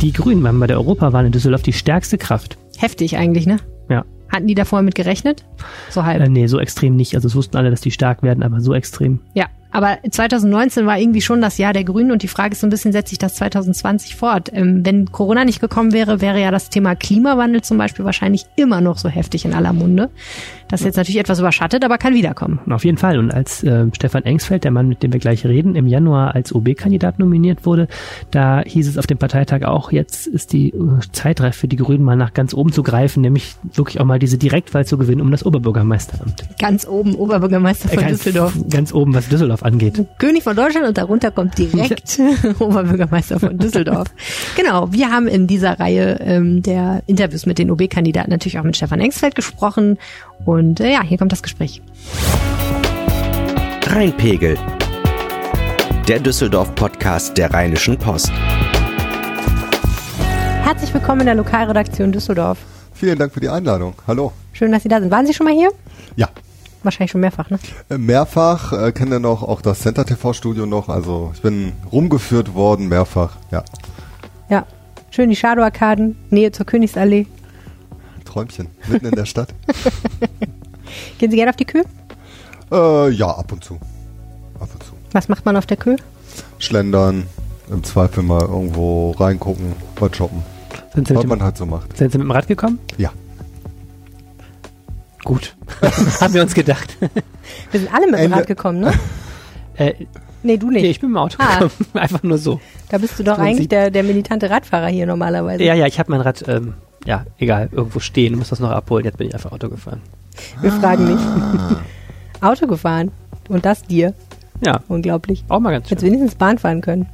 Die Grünen waren bei der Europawahl in Düsseldorf die stärkste Kraft. Heftig eigentlich, ne? Ja. Hatten die davor mit gerechnet? So halb. Äh, nee, so extrem nicht. Also es wussten alle, dass die stark werden, aber so extrem. Ja, aber 2019 war irgendwie schon das Jahr der Grünen und die Frage ist so ein bisschen, setzt sich das 2020 fort? Ähm, wenn Corona nicht gekommen wäre, wäre ja das Thema Klimawandel zum Beispiel wahrscheinlich immer noch so heftig in aller Munde. Das ist jetzt natürlich etwas überschattet, aber kann wiederkommen. Auf jeden Fall. Und als äh, Stefan Engsfeld, der Mann, mit dem wir gleich reden, im Januar als OB-Kandidat nominiert wurde, da hieß es auf dem Parteitag auch, jetzt ist die äh, Zeit reif für die Grünen mal nach ganz oben zu greifen, nämlich wirklich auch mal diese Direktwahl zu gewinnen um das Oberbürgermeisteramt. Ganz oben Oberbürgermeister von Äh, ganz, Düsseldorf. Ganz oben, was Düsseldorf angeht. König von Deutschland und darunter kommt direkt Oberbürgermeister von Düsseldorf. Genau, wir haben in dieser Reihe ähm, der Interviews mit den OB-Kandidaten natürlich auch mit Stefan Engsfeld gesprochen und äh, ja, hier kommt das Gespräch. Rheinpegel. Der Düsseldorf-Podcast der Rheinischen Post. Herzlich willkommen in der Lokalredaktion Düsseldorf. Vielen Dank für die Einladung. Hallo. Schön, dass Sie da sind. Waren Sie schon mal hier? Ja, Wahrscheinlich schon mehrfach, ne? äh, mehrfach äh, kenne noch auch das Center TV Studio noch. Also ich bin rumgeführt worden mehrfach. Ja, Ja. Schön die Shadow-Arkaden, Nähe zur Königsallee. Träumchen mitten in der Stadt. Gehen Sie gerne auf die Kühe? Äh, ja, ab und zu. Ab und zu. Was macht man auf der Kühe? Schlendern, im Zweifel mal irgendwo reingucken, was shoppen. Sind Sie, Was mit man halt so macht. sind Sie mit dem Rad gekommen? Ja. Gut. Haben wir uns gedacht. Wir sind alle mit dem Rad gekommen, ne? äh, Nee, du nicht. nee, ich bin mit dem Auto Ah. gekommen. Einfach nur so. da bist du doch eigentlich der, der militante Radfahrer hier normalerweise. Ja, ja, ich habe mein Rad, ähm, ja, egal, irgendwo stehen, muss das noch abholen. Jetzt bin ich einfach Auto gefahren. Wir fragen nicht. Ah. Auto gefahren. Und das dir. Ja, Unglaublich. auch mal ganz schön. Jetzt wenigstens Bahn fahren können.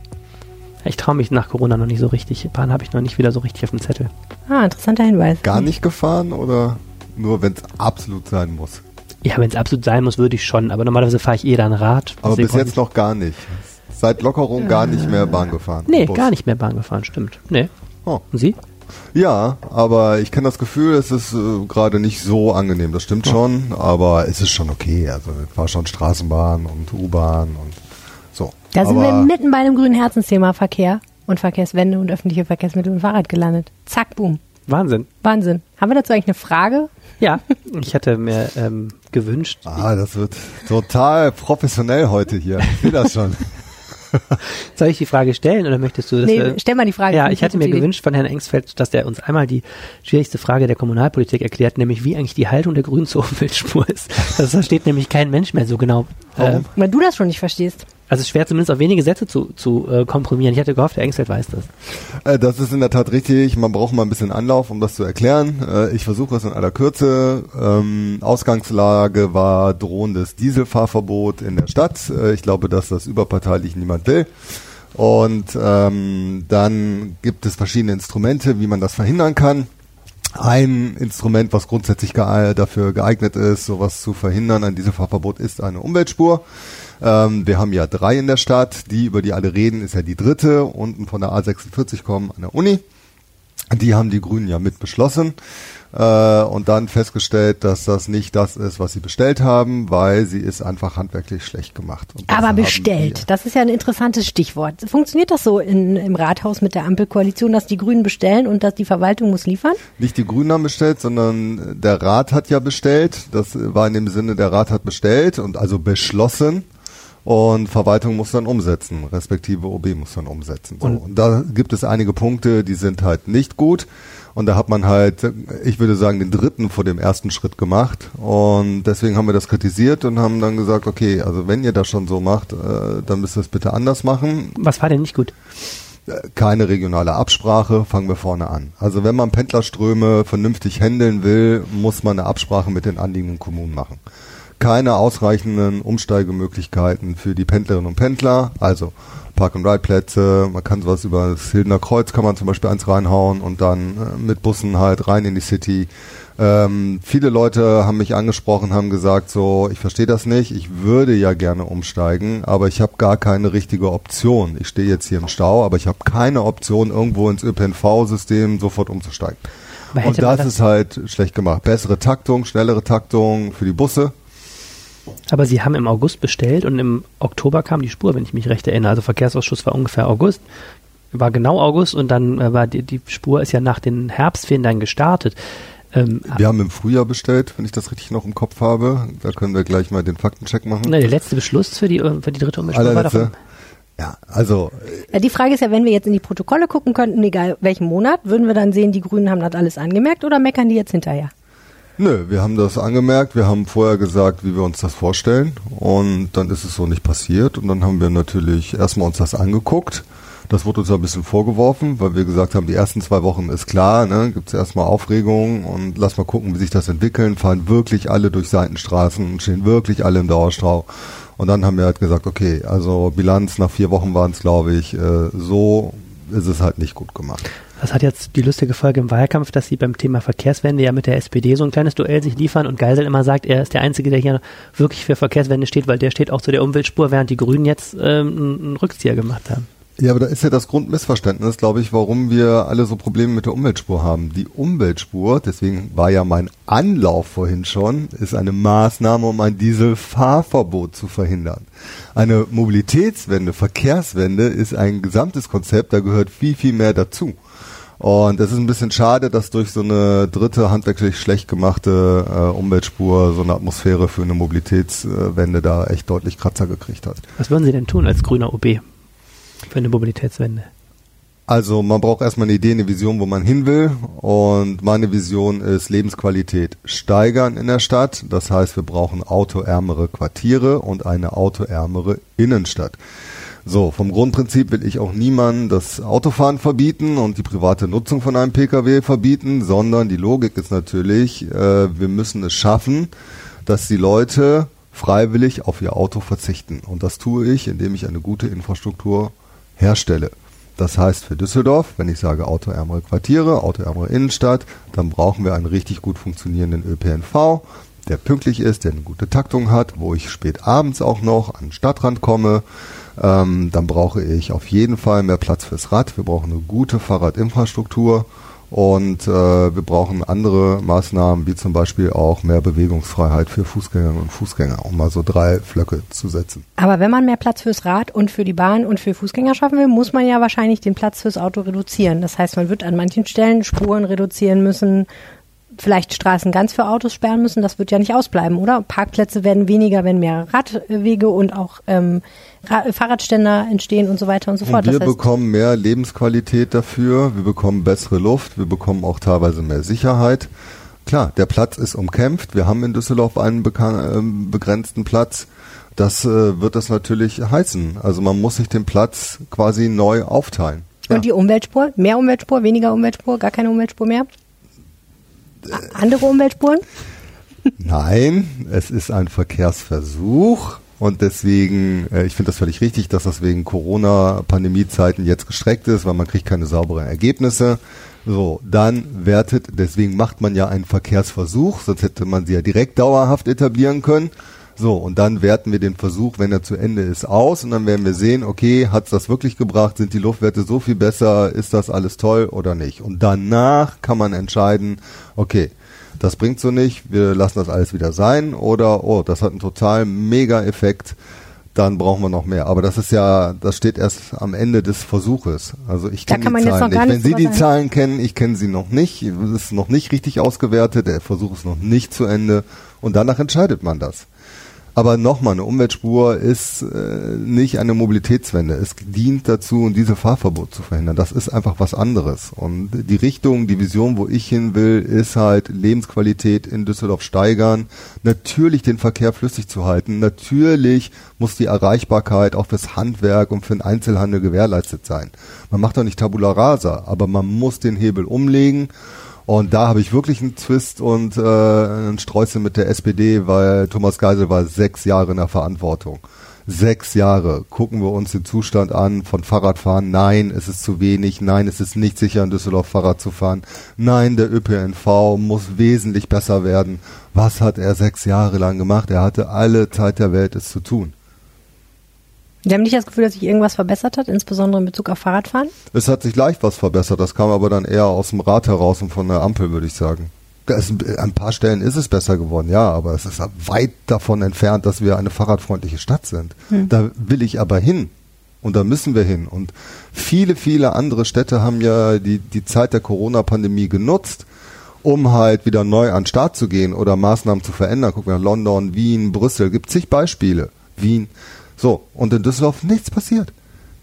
Ich traue mich nach Corona noch nicht so richtig. Bahn habe ich noch nicht wieder so richtig auf dem Zettel. Ah, interessanter Hinweis. Gar nicht gefahren oder nur wenn es absolut sein muss? Ja, wenn es absolut sein muss, würde ich schon. Aber normalerweise fahre ich eh dann Rad. Aber bis jetzt noch gar nicht. Seit Lockerung gar nicht mehr Bahn gefahren. Nee, Bus. gar nicht mehr Bahn gefahren, stimmt. Nee. Oh. Und Sie? Ja, aber ich kenne das Gefühl, es ist äh, gerade nicht so angenehm. Das stimmt schon, aber es ist schon okay. Also ich fahre schon Straßenbahn und U-Bahn und so. Da sind aber wir mitten bei dem grünen Herzensthema Verkehr und Verkehrswende und öffentliche Verkehrsmittel und Fahrrad gelandet. Zack, boom. Wahnsinn. Wahnsinn. Haben wir dazu eigentlich eine Frage? Ja, ich hatte mir ähm, gewünscht, Ah, das wird total professionell heute hier. Ich sehe das schon. soll ich die Frage stellen oder möchtest du das? nee, stell mal die Frage. Ja, ich hatte mir gewünscht von Herrn Engsfeld, dass er uns einmal die schwierigste Frage der Kommunalpolitik erklärt, nämlich wie eigentlich die Haltung der Grünen zur Umweltspur ist. Das versteht nämlich kein Mensch mehr so genau. Äh, Warum? Weil du das schon nicht verstehst. also es ist schwer zumindest auf wenige Sätze zu, zu äh, komprimieren. Ich hatte gehofft, Herr Engsfeld weiß das. Äh, das ist in der Tat richtig. Man braucht mal ein bisschen Anlauf, um das zu erklären. Äh, ich versuche es in aller Kürze. Ähm, Ausgangslage war drohendes Dieselfahrverbot in der Stadt. Äh, ich glaube, dass das überparteilich niemand will. Und ähm, dann gibt es verschiedene Instrumente, wie man das verhindern kann. Ein Instrument, was grundsätzlich dafür geeignet ist, sowas zu verhindern, ein Dieselfahrverbot, ist eine Umweltspur. Ähm, wir haben ja drei in der Stadt, die, über die alle reden, ist ja die dritte, unten von der A46 kommen an der Uni. Die haben die Grünen ja mit beschlossen äh, und dann festgestellt, dass das nicht das ist, was sie bestellt haben, weil sie ist einfach handwerklich schlecht gemacht. Aber bestellt, das ist ja ein interessantes Stichwort. Funktioniert das so in, im Rathaus mit der Ampelkoalition, dass die Grünen bestellen und dass die Verwaltung muss liefern? Nicht die Grünen haben bestellt, sondern der Rat hat ja bestellt. Das war in dem Sinne, der Rat hat bestellt und also beschlossen. Und Verwaltung muss dann umsetzen, respektive OB muss dann umsetzen. So. Und- Und da gibt es einige Punkte, die sind halt nicht gut. Und da hat man halt, ich würde sagen, den dritten vor dem ersten Schritt gemacht. Und deswegen haben wir das kritisiert und haben dann gesagt, okay, also wenn ihr das schon so macht, äh, dann müsst ihr es bitte anders machen Was war denn nicht gut? keine regionale Absprache, fangen wir vorne an. Also wenn man Pendlerströme vernünftig handeln will, muss man eine Absprache mit den anliegenden Kommunen machen. Keine ausreichenden Umsteigemöglichkeiten für die Pendlerinnen und Pendler, also Park-and-Ride-Plätze, man kann sowas über das Hildener Kreuz, kann man zum Beispiel eins reinhauen und dann äh, mit Bussen halt rein in die City. Ähm, viele Leute haben mich angesprochen, haben gesagt, so, ich verstehe das nicht, ich würde ja gerne umsteigen, aber ich habe gar keine richtige Option. Ich stehe jetzt hier im Stau, aber ich habe keine Option, irgendwo ins ÖPNV-System sofort umzusteigen. Und man das ist halt schlecht gemacht. Bessere Taktung, schnellere Taktung für die Busse. Aber Sie haben im August bestellt und im Oktober kam die Spur, wenn ich mich recht erinnere. Also Verkehrsausschuss war ungefähr August. war genau August und dann äh, war die, die Spur ist ja nach den Herbstferien dann gestartet. Ähm, wir haben im Frühjahr bestellt, wenn ich das richtig noch im Kopf habe. Da können wir gleich mal den Faktencheck machen. Na, der letzte Beschluss für die, für die dritte Umweltspur war davon. Ja, also. Ja, die Frage ist ja, wenn wir jetzt in die Protokolle gucken könnten, egal welchen Monat, würden wir dann sehen, die Grünen haben das alles angemerkt oder meckern die jetzt hinterher? Nö, wir haben das angemerkt, wir haben vorher gesagt, wie wir uns das vorstellen und dann ist es so nicht passiert und dann haben wir natürlich erstmal uns das angeguckt. Das wurde uns ein bisschen vorgeworfen, weil wir gesagt haben, die ersten zwei Wochen ist klar, ne, gibt es erstmal Aufregung und lass mal gucken, wie sich das entwickeln, fahren wirklich alle durch Seitenstraßen und stehen wirklich alle im Dauerstau. Und dann haben wir halt gesagt, okay, also Bilanz nach vier Wochen waren es, glaube ich, äh, so ist es halt nicht gut gemacht. Das hat jetzt die lustige Folge im Wahlkampf, dass sie beim Thema Verkehrswende ja mit der SPD so ein kleines Duell sich liefern und Geisel immer sagt, er ist der Einzige, der hier wirklich für Verkehrswende steht, weil der steht auch zu der Umweltspur, während die Grünen jetzt ähm, einen Rückzieher gemacht haben. Ja, aber da ist ja das Grundmissverständnis, glaube ich, warum wir alle so Probleme mit der Umweltspur haben. Die Umweltspur, deswegen war ja mein Anlauf vorhin schon, ist eine Maßnahme, um ein Dieselfahrverbot zu verhindern. Eine Mobilitätswende, Verkehrswende ist ein gesamtes Konzept, da gehört viel, viel mehr dazu. Und es ist ein bisschen schade, dass durch so eine dritte handwerklich schlecht gemachte äh, Umweltspur so eine Atmosphäre für eine Mobilitätswende da echt deutlich Kratzer gekriegt hat. Was würden Sie denn tun als grüner OB? für eine Mobilitätswende? Also man braucht erstmal eine Idee, eine Vision, wo man hin will. Und meine Vision ist Lebensqualität steigern in der Stadt. Das heißt, wir brauchen autoärmere Quartiere und eine autoärmere Innenstadt. So, vom Grundprinzip will ich auch niemandem das Autofahren verbieten und die private Nutzung von einem Pkw verbieten, sondern die Logik ist natürlich, äh, wir müssen es schaffen, dass die Leute freiwillig auf ihr Auto verzichten. Und das tue ich, indem ich eine gute Infrastruktur herstelle. Das heißt für Düsseldorf, wenn ich sage autoärmere Quartiere, autoärmere Innenstadt, dann brauchen wir einen richtig gut funktionierenden ÖPNV, der pünktlich ist, der eine gute Taktung hat, wo ich spät abends auch noch an den Stadtrand komme. Ähm, dann brauche ich auf jeden Fall mehr Platz fürs Rad. Wir brauchen eine gute Fahrradinfrastruktur und äh, wir brauchen andere Maßnahmen, wie zum Beispiel auch mehr Bewegungsfreiheit für Fußgängerinnen und Fußgänger, um mal so drei Flöcke zu setzen. Aber wenn man mehr Platz fürs Rad und für die Bahn und für Fußgänger schaffen will, muss man ja wahrscheinlich den Platz fürs Auto reduzieren. Das heißt, man wird an manchen Stellen Spuren reduzieren müssen, vielleicht Straßen ganz für Autos sperren müssen, das wird ja nicht ausbleiben, oder? Parkplätze werden weniger, wenn mehr Radwege und auch ähm, Fahrradständer entstehen und so weiter und so fort. Und wir das heißt, bekommen mehr Lebensqualität dafür, wir bekommen bessere Luft, wir bekommen auch teilweise mehr Sicherheit. Klar, der Platz ist umkämpft. Wir haben in Düsseldorf einen äh, begrenzten Platz. Das äh, wird das natürlich heißen. Also man muss sich den Platz quasi neu aufteilen. Und ja. die Umweltspur? Mehr Umweltspur, weniger Umweltspur, gar keine Umweltspur mehr? Andere Umweltspuren? Nein, es ist ein Verkehrsversuch. Und deswegen, äh, ich finde das völlig richtig, dass das wegen Corona-Pandemie-Zeiten jetzt gestreckt ist, weil man kriegt keine sauberen Ergebnisse. So, dann wertet, deswegen macht man ja einen Verkehrsversuch, sonst hätte man sie ja direkt dauerhaft etablieren können. So, und dann werten wir den Versuch, wenn er zu Ende ist, aus und dann werden wir sehen, okay, hat's das wirklich gebracht, sind die Luftwerte so viel besser, ist das alles toll oder nicht. Und danach kann man entscheiden, okay, das bringt so nicht, wir lassen das alles wieder sein oder, oh, das hat einen total mega Effekt, dann brauchen wir noch mehr. Aber das ist ja, das steht erst am Ende des Versuches. Also ich kenne die Zahlen nicht. Wenn Sie die Zahlen kennen, ich kenne sie noch nicht, es ist noch nicht richtig ausgewertet, der Versuch ist noch nicht zu Ende und danach entscheidet man das. Aber nochmal, eine Umweltspur ist äh, nicht eine Mobilitätswende. Es dient dazu, diese Fahrverbot zu verhindern. Das ist einfach was anderes. Und die Richtung, die Vision, wo ich hin will, ist halt Lebensqualität in Düsseldorf steigern. Natürlich den Verkehr flüssig zu halten. Natürlich muss die Erreichbarkeit auch fürs Handwerk und für den Einzelhandel gewährleistet sein. Man macht doch nicht Tabula Rasa, aber man muss den Hebel umlegen. Und da habe ich wirklich einen Twist und äh, einen Sträuße mit der SPD, weil Thomas Geisel war sechs Jahre in der Verantwortung. Sechs Jahre gucken wir uns den Zustand an von Fahrradfahren. Nein, es ist zu wenig. Nein, es ist nicht sicher, in Düsseldorf Fahrrad zu fahren. Nein, der ÖPNV muss wesentlich besser werden. Was hat er sechs Jahre lang gemacht? Er hatte alle Zeit der Welt, es zu tun. Sie haben nicht das Gefühl, dass sich irgendwas verbessert hat, insbesondere in Bezug auf Fahrradfahren? Es hat sich leicht was verbessert, das kam aber dann eher aus dem Rad heraus und von der Ampel, würde ich sagen. Es, an ein paar Stellen ist es besser geworden, ja, aber es ist weit davon entfernt, dass wir eine fahrradfreundliche Stadt sind. Hm. Da will ich aber hin. Und da müssen wir hin. Und viele, viele andere Städte haben ja die, die Zeit der Corona-Pandemie genutzt, um halt wieder neu an den Start zu gehen oder Maßnahmen zu verändern. Gucken wir nach London, Wien, Brüssel, gibt zig Beispiele. Wien. So, und in Düsseldorf nichts passiert.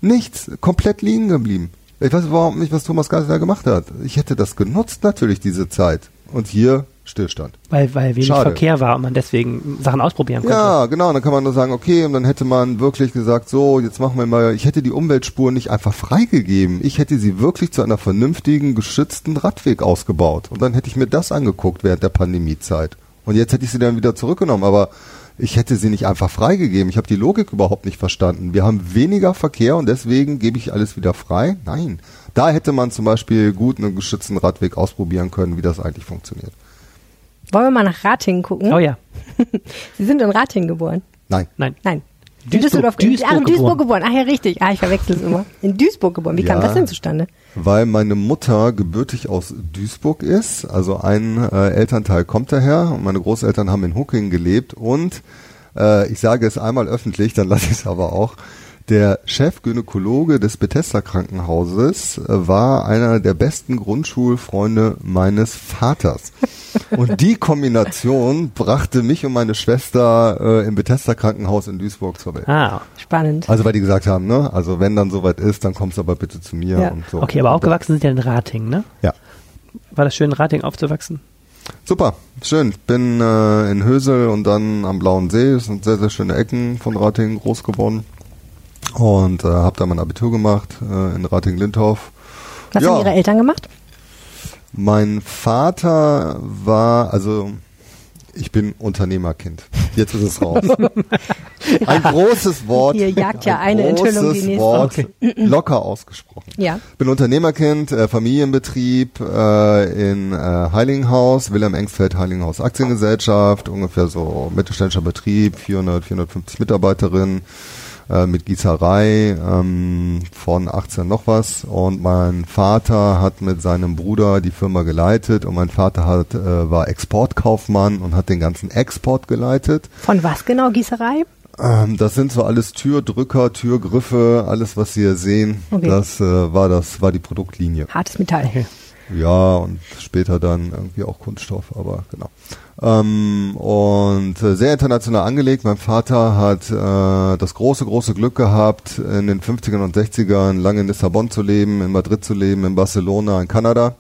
Nichts, komplett liegen geblieben. Ich weiß überhaupt nicht, was Thomas Geisler gemacht hat. Ich hätte das genutzt, natürlich, diese Zeit. Und hier Stillstand. Weil, weil wenig Schade. Verkehr war und man deswegen Sachen ausprobieren konnte. Ja, genau. Dann kann man nur sagen, okay, und dann hätte man wirklich gesagt, so, jetzt machen wir mal, ich hätte die Umweltspur nicht einfach freigegeben. Ich hätte sie wirklich zu einer vernünftigen, geschützten Radweg ausgebaut. Und dann hätte ich mir das angeguckt während der Pandemiezeit. Und jetzt hätte ich sie dann wieder zurückgenommen. Aber ich hätte sie nicht einfach freigegeben. Ich habe die Logik überhaupt nicht verstanden. Wir haben weniger Verkehr und deswegen gebe ich alles wieder frei. Nein. Da hätte man zum Beispiel gut einen geschützten Radweg ausprobieren können, wie das eigentlich funktioniert. Wollen wir mal nach Ratingen gucken? Oh ja. Sie sind in Ratingen geboren. Nein. Nein. Nein. Düsseldorf, Duisburg Ach, in Duisburg geboren. Ach ja, richtig. Ah, ich verwechsel es immer. In Duisburg geboren. Wie kam Ja. das denn zustande? Weil meine Mutter gebürtig aus Duisburg ist, also ein äh, Elternteil kommt daher und meine Großeltern haben in Huckingen gelebt und äh, ich sage es einmal öffentlich, dann lasse ich es aber auch. Der Chefgynäkologe des Bethesda Krankenhauses äh, war einer der besten Grundschulfreunde meines Vaters. Und die Kombination brachte mich und meine Schwester äh, im Bethesda Krankenhaus in Duisburg zur Welt. Ah, Spannend. Also weil die gesagt haben, ne, also wenn dann soweit ist, dann kommst du aber bitte zu mir Ja. und so. okay, aber aufgewachsen sind ja in Rating, ne? Ja. War das schön, in Rating aufzuwachsen? Super, schön. Ich bin äh, in Hösel und dann am Blauen See. Das sind sehr, sehr schöne Ecken von Ratingen groß geworden. Und äh, habe da mein Abitur gemacht äh, in Rating-Lindhof. Was ja. haben Ihre Eltern gemacht? Mein Vater war, also ich bin Unternehmerkind. Jetzt ist es raus. Ein großes Wort. Hier jagt ja ein eine Enthüllung die großes nächste. Wort, Okay. locker ausgesprochen. Ja. Bin Unternehmerkind, äh, Familienbetrieb äh, in äh, Heiligenhaus, Wilhelm Engsfeld Heiligenhaus Aktiengesellschaft, ungefähr so mittelständischer Betrieb, 400, 450 Mitarbeiterinnen äh, mit Gießerei ähm, von 18 noch was und mein Vater hat mit seinem Bruder die Firma geleitet und mein Vater hat äh, war Exportkaufmann und hat den ganzen Export geleitet. Von was genau? Gießerei? Ähm, das sind so alles Türdrücker, Türgriffe, alles was Sie hier sehen. Okay. Das äh, war das war die Produktlinie. Hartes Metall. Ja, und später dann irgendwie auch Kunststoff, aber genau. Ähm, und äh, sehr international angelegt. Mein Vater hat äh, das große, große Glück gehabt, in den 50ern und 60ern lange in Lissabon zu leben, in Madrid zu leben, in Barcelona, in Kanada.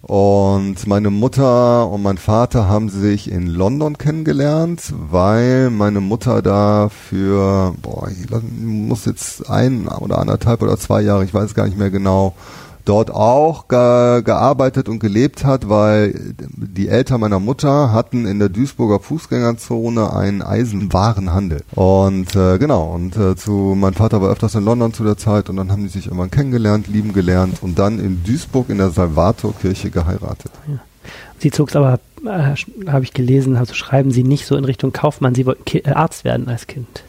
Und meine Mutter und mein Vater haben sich in London kennengelernt, weil meine Mutter da für, boah, ich muss jetzt ein oder anderthalb oder zwei Jahre, ich weiß gar nicht mehr genau, dort auch ge gearbeitet und gelebt hat, weil die Eltern meiner Mutter hatten in der Duisburger Fußgängerzone einen Eisenwarenhandel. Und äh, genau, und äh, zu mein Vater war öfters in London zu der Zeit und dann haben die sich irgendwann kennengelernt, lieben gelernt und dann in Duisburg in der Salvatorkirche geheiratet. Sie zog es aber, äh, habe ich gelesen, also schreiben Sie nicht so in Richtung Kaufmann, Sie wollten Ki äh, Arzt werden als Kind.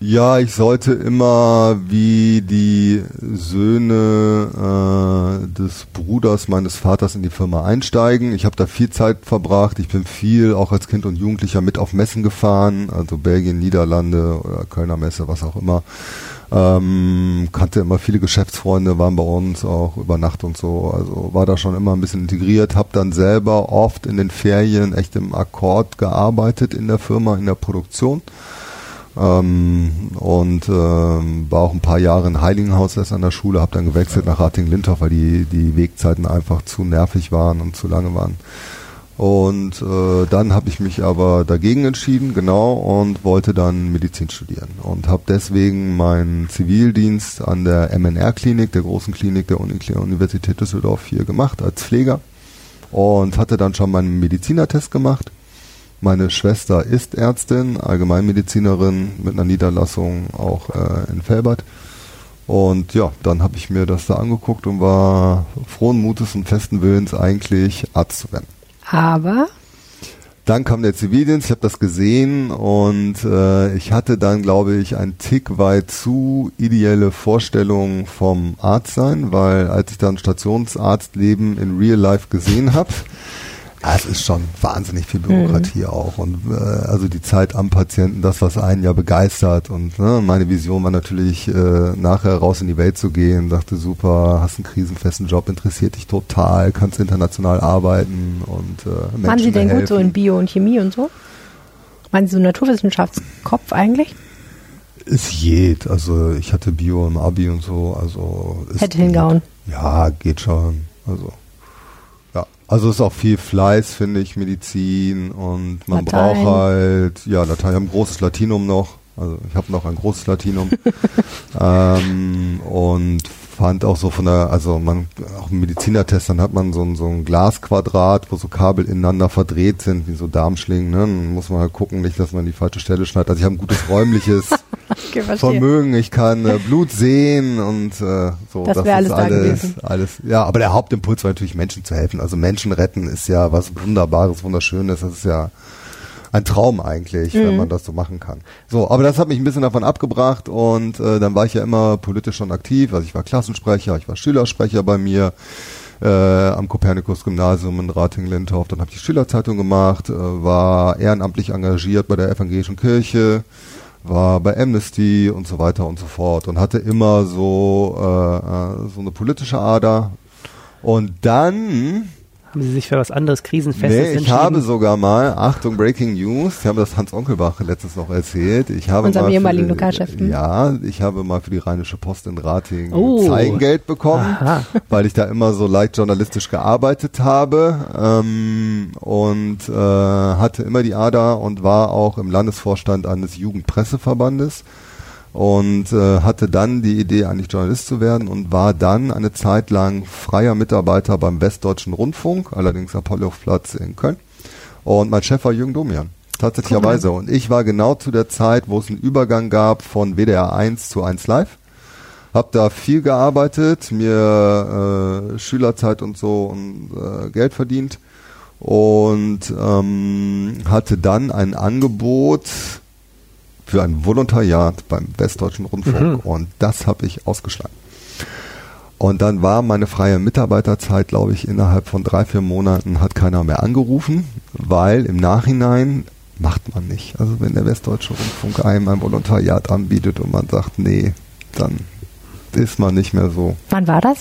Ja, ich sollte immer wie die Söhne äh, des Bruders meines Vaters in die Firma einsteigen. Ich habe da viel Zeit verbracht. Ich bin viel auch als Kind und Jugendlicher mit auf Messen gefahren, also Belgien, Niederlande oder Kölner Messe, was auch immer. Ähm, kannte immer viele Geschäftsfreunde, waren bei uns auch über Nacht und so. Also war da schon immer ein bisschen integriert. Habe dann selber oft in den Ferien echt im Akkord gearbeitet in der Firma, in der Produktion. Ähm, und ähm, war auch ein paar Jahre in Heiligenhaus erst an der Schule, habe dann gewechselt nach Rating-Lindhof, weil die, die Wegzeiten einfach zu nervig waren und zu lange waren. Und äh, dann habe ich mich aber dagegen entschieden, genau, und wollte dann Medizin studieren. Und habe deswegen meinen Zivildienst an der MNR-Klinik, der großen Klinik der Uni Universität Düsseldorf hier gemacht als Pfleger. Und hatte dann schon meinen Medizinertest gemacht. Meine Schwester ist Ärztin, Allgemeinmedizinerin mit einer Niederlassung auch äh, in Felbert. Und ja, dann habe ich mir das da angeguckt und war frohen Mutes und festen Willens eigentlich Arzt zu werden. Aber Dann kam der Zivildienst, ich habe das gesehen und äh, ich hatte dann, glaube ich, ein Tick weit zu ideelle Vorstellung vom Arzt sein, weil als ich dann Stationsarztleben in Real Life gesehen habe, Ja, es ist schon wahnsinnig viel Bürokratie mhm. auch und äh, also die Zeit am Patienten, das was einen ja begeistert und ne, meine Vision war natürlich äh, nachher raus in die Welt zu gehen, dachte super, hast einen krisenfesten Job, interessiert dich total, kannst international arbeiten und äh, Menschen Waren Sie denn helfen. gut so in Bio und Chemie und so? Waren Sie so Naturwissenschaftskopf eigentlich? Es geht, also ich hatte Bio im Abi und so, also hätte hingehauen. Ja, geht schon, also also ist auch viel Fleiß, finde ich, Medizin und man Latein. braucht halt, ja, Latein, ich habe ein großes Latinum noch, also ich habe noch ein großes Latinum ähm, und fand auch so von der, also man, auch im Medizinertest, dann hat man so ein, so ein Glasquadrat, wo so Kabel ineinander verdreht sind, wie so Darmschlingen, ne? Dann muss man halt gucken, nicht, dass man die falsche Stelle schneidet. Also ich habe ein gutes räumliches okay, Vermögen, ich kann äh, Blut sehen und äh, so. Das, das ist alles, alles, alles, ja, aber der Hauptimpuls war natürlich Menschen zu helfen. Also Menschen retten ist ja was Wunderbares, Wunderschönes, das ist ja ein Traum eigentlich, mhm. wenn man das so machen kann. So, aber das hat mich ein bisschen davon abgebracht und äh, dann war ich ja immer politisch schon aktiv. Also ich war Klassensprecher, ich war Schülersprecher bei mir äh, am Kopernikus-Gymnasium in Rating-Lindorf. Dann habe ich die Schülerzeitung gemacht, äh, war ehrenamtlich engagiert bei der evangelischen Kirche war bei Amnesty und so weiter und so fort und hatte immer so äh, äh so eine politische Ader. Und dann haben Sie sich für was anderes Krisenfestes nee, ich habe sogar mal, Achtung, Breaking News, Sie haben das Hans Onkelbach letztens noch erzählt. Ich habe Unserem mal ehemaligen Lokalchef. Ja, ich habe mal für die Rheinische Post in Rating oh. Zeigengeld bekommen, Aha. weil ich da immer so leicht journalistisch gearbeitet habe ähm, und äh, hatte immer die Ader und war auch im Landesvorstand eines Jugendpresseverbandes und äh, hatte dann die Idee, eigentlich Journalist zu werden und war dann eine Zeit lang freier Mitarbeiter beim Westdeutschen Rundfunk, allerdings Apolloplatz in Köln. Und mein Chef war Jürgen Domian, tatsächlicherweise. Und ich war genau zu der Zeit, wo es einen Übergang gab von WDR 1 zu 1 Live. Hab da viel gearbeitet, mir äh, Schülerzeit und so und äh, Geld verdient und ähm, hatte dann ein Angebot für ein Volontariat beim Westdeutschen Rundfunk mhm. und das habe ich ausgeschlagen. Und dann war meine freie Mitarbeiterzeit, glaube ich, innerhalb von drei, vier Monaten hat keiner mehr angerufen, weil im Nachhinein macht man nicht. Also wenn der Westdeutsche Rundfunk einem ein Volontariat anbietet und man sagt, nee, dann ist man nicht mehr so. Wann war das?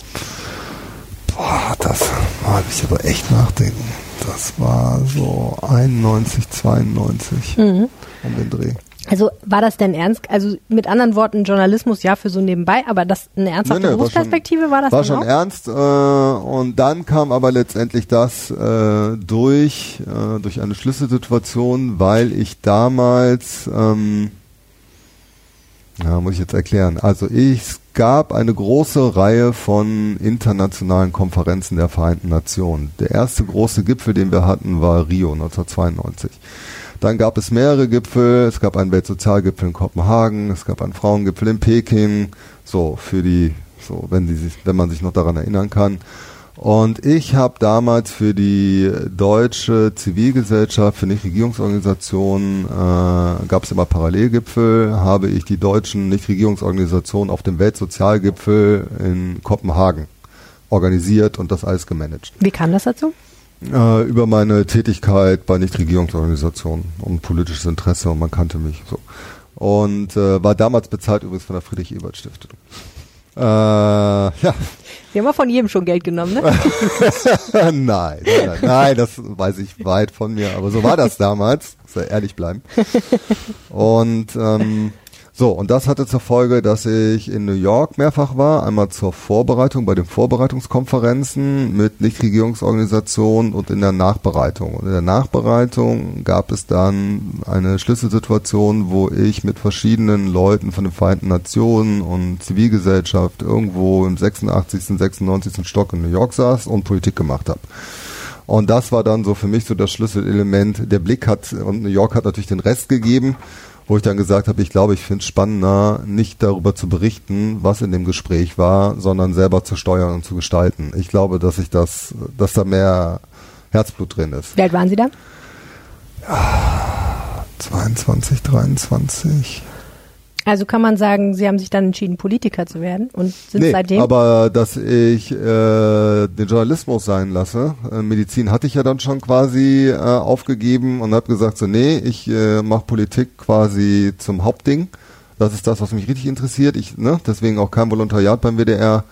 Boah, das habe ich aber echt nachdenken. Das war so 91, 92 mhm. um den Dreh. Also war das denn ernst? Also mit anderen Worten, Journalismus ja für so nebenbei, aber das eine ernsthafte nee, nee, Berufsperspektive war, schon, war das? War schon auch? ernst äh, und dann kam aber letztendlich das äh, durch äh, durch eine Schlüsselsituation, weil ich damals ähm, ja, muss ich jetzt erklären. Also ich, es gab eine große Reihe von internationalen Konferenzen der Vereinten Nationen. Der erste große Gipfel, den wir hatten, war Rio 1992. Dann gab es mehrere Gipfel. Es gab einen Weltsozialgipfel in Kopenhagen, es gab einen Frauengipfel in Peking. So für die, so wenn sie sich, wenn man sich noch daran erinnern kann. Und ich habe damals für die deutsche Zivilgesellschaft, für Nichtregierungsorganisationen, äh, gab es immer Parallelgipfel, habe ich die deutschen Nichtregierungsorganisationen auf dem Weltsozialgipfel in Kopenhagen organisiert und das alles gemanagt. Wie kam das dazu? Äh, über meine Tätigkeit bei Nichtregierungsorganisationen und politisches Interesse und man kannte mich so. Und äh, war damals bezahlt übrigens von der Friedrich-Ebert-Stiftung. Äh, ja. Sie haben ja von jedem schon Geld genommen, ne? nein, nein, nein, nein, das weiß ich weit von mir, aber so war das damals, soll ehrlich bleiben. Und ähm, so, und das hatte zur Folge, dass ich in New York mehrfach war, einmal zur Vorbereitung bei den Vorbereitungskonferenzen mit Nichtregierungsorganisationen und in der Nachbereitung. Und in der Nachbereitung gab es dann eine Schlüsselsituation, wo ich mit verschiedenen Leuten von den Vereinten Nationen und Zivilgesellschaft irgendwo im 86., 96. Stock in New York saß und Politik gemacht habe. Und das war dann so für mich so das Schlüsselelement. Der Blick hat, und New York hat natürlich den Rest gegeben wo ich dann gesagt habe, ich glaube, ich finde es spannender, nicht darüber zu berichten, was in dem Gespräch war, sondern selber zu steuern und zu gestalten. Ich glaube, dass ich das, dass da mehr Herzblut drin ist. Wie alt waren Sie da? Ja, 22, 23. Also kann man sagen, Sie haben sich dann entschieden, Politiker zu werden und sind nee, seitdem. aber dass ich äh, den Journalismus sein lasse. Äh, Medizin hatte ich ja dann schon quasi äh, aufgegeben und habe gesagt, so nee, ich äh, mache Politik quasi zum Hauptding. Das ist das, was mich richtig interessiert. Ich, ne, deswegen auch kein Volontariat beim WDR,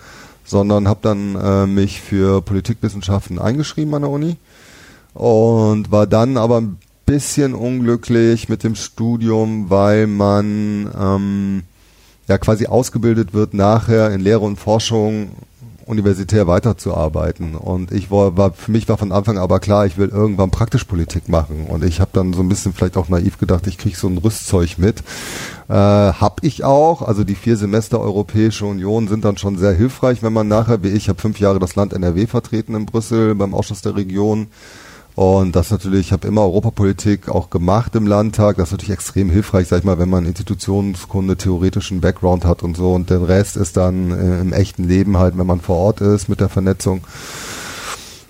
sondern habe dann äh, mich für Politikwissenschaften eingeschrieben an der Uni und war dann aber bisschen unglücklich mit dem Studium, weil man ähm, ja quasi ausgebildet wird, nachher in Lehre und Forschung universitär weiterzuarbeiten. Und ich war, war für mich war von Anfang aber klar, ich will irgendwann praktisch Politik machen. Und ich habe dann so ein bisschen vielleicht auch naiv gedacht, ich kriege so ein Rüstzeug mit. Äh, hab ich auch. Also die vier Semester Europäische Union sind dann schon sehr hilfreich, wenn man nachher, wie ich, habe fünf Jahre das Land NRW vertreten in Brüssel beim Ausschuss der Region und das natürlich, ich habe immer Europapolitik auch gemacht im Landtag. Das ist natürlich extrem hilfreich, sag ich mal, wenn man Institutionskunde, theoretischen Background hat und so. Und der Rest ist dann äh, im echten Leben halt, wenn man vor Ort ist mit der Vernetzung.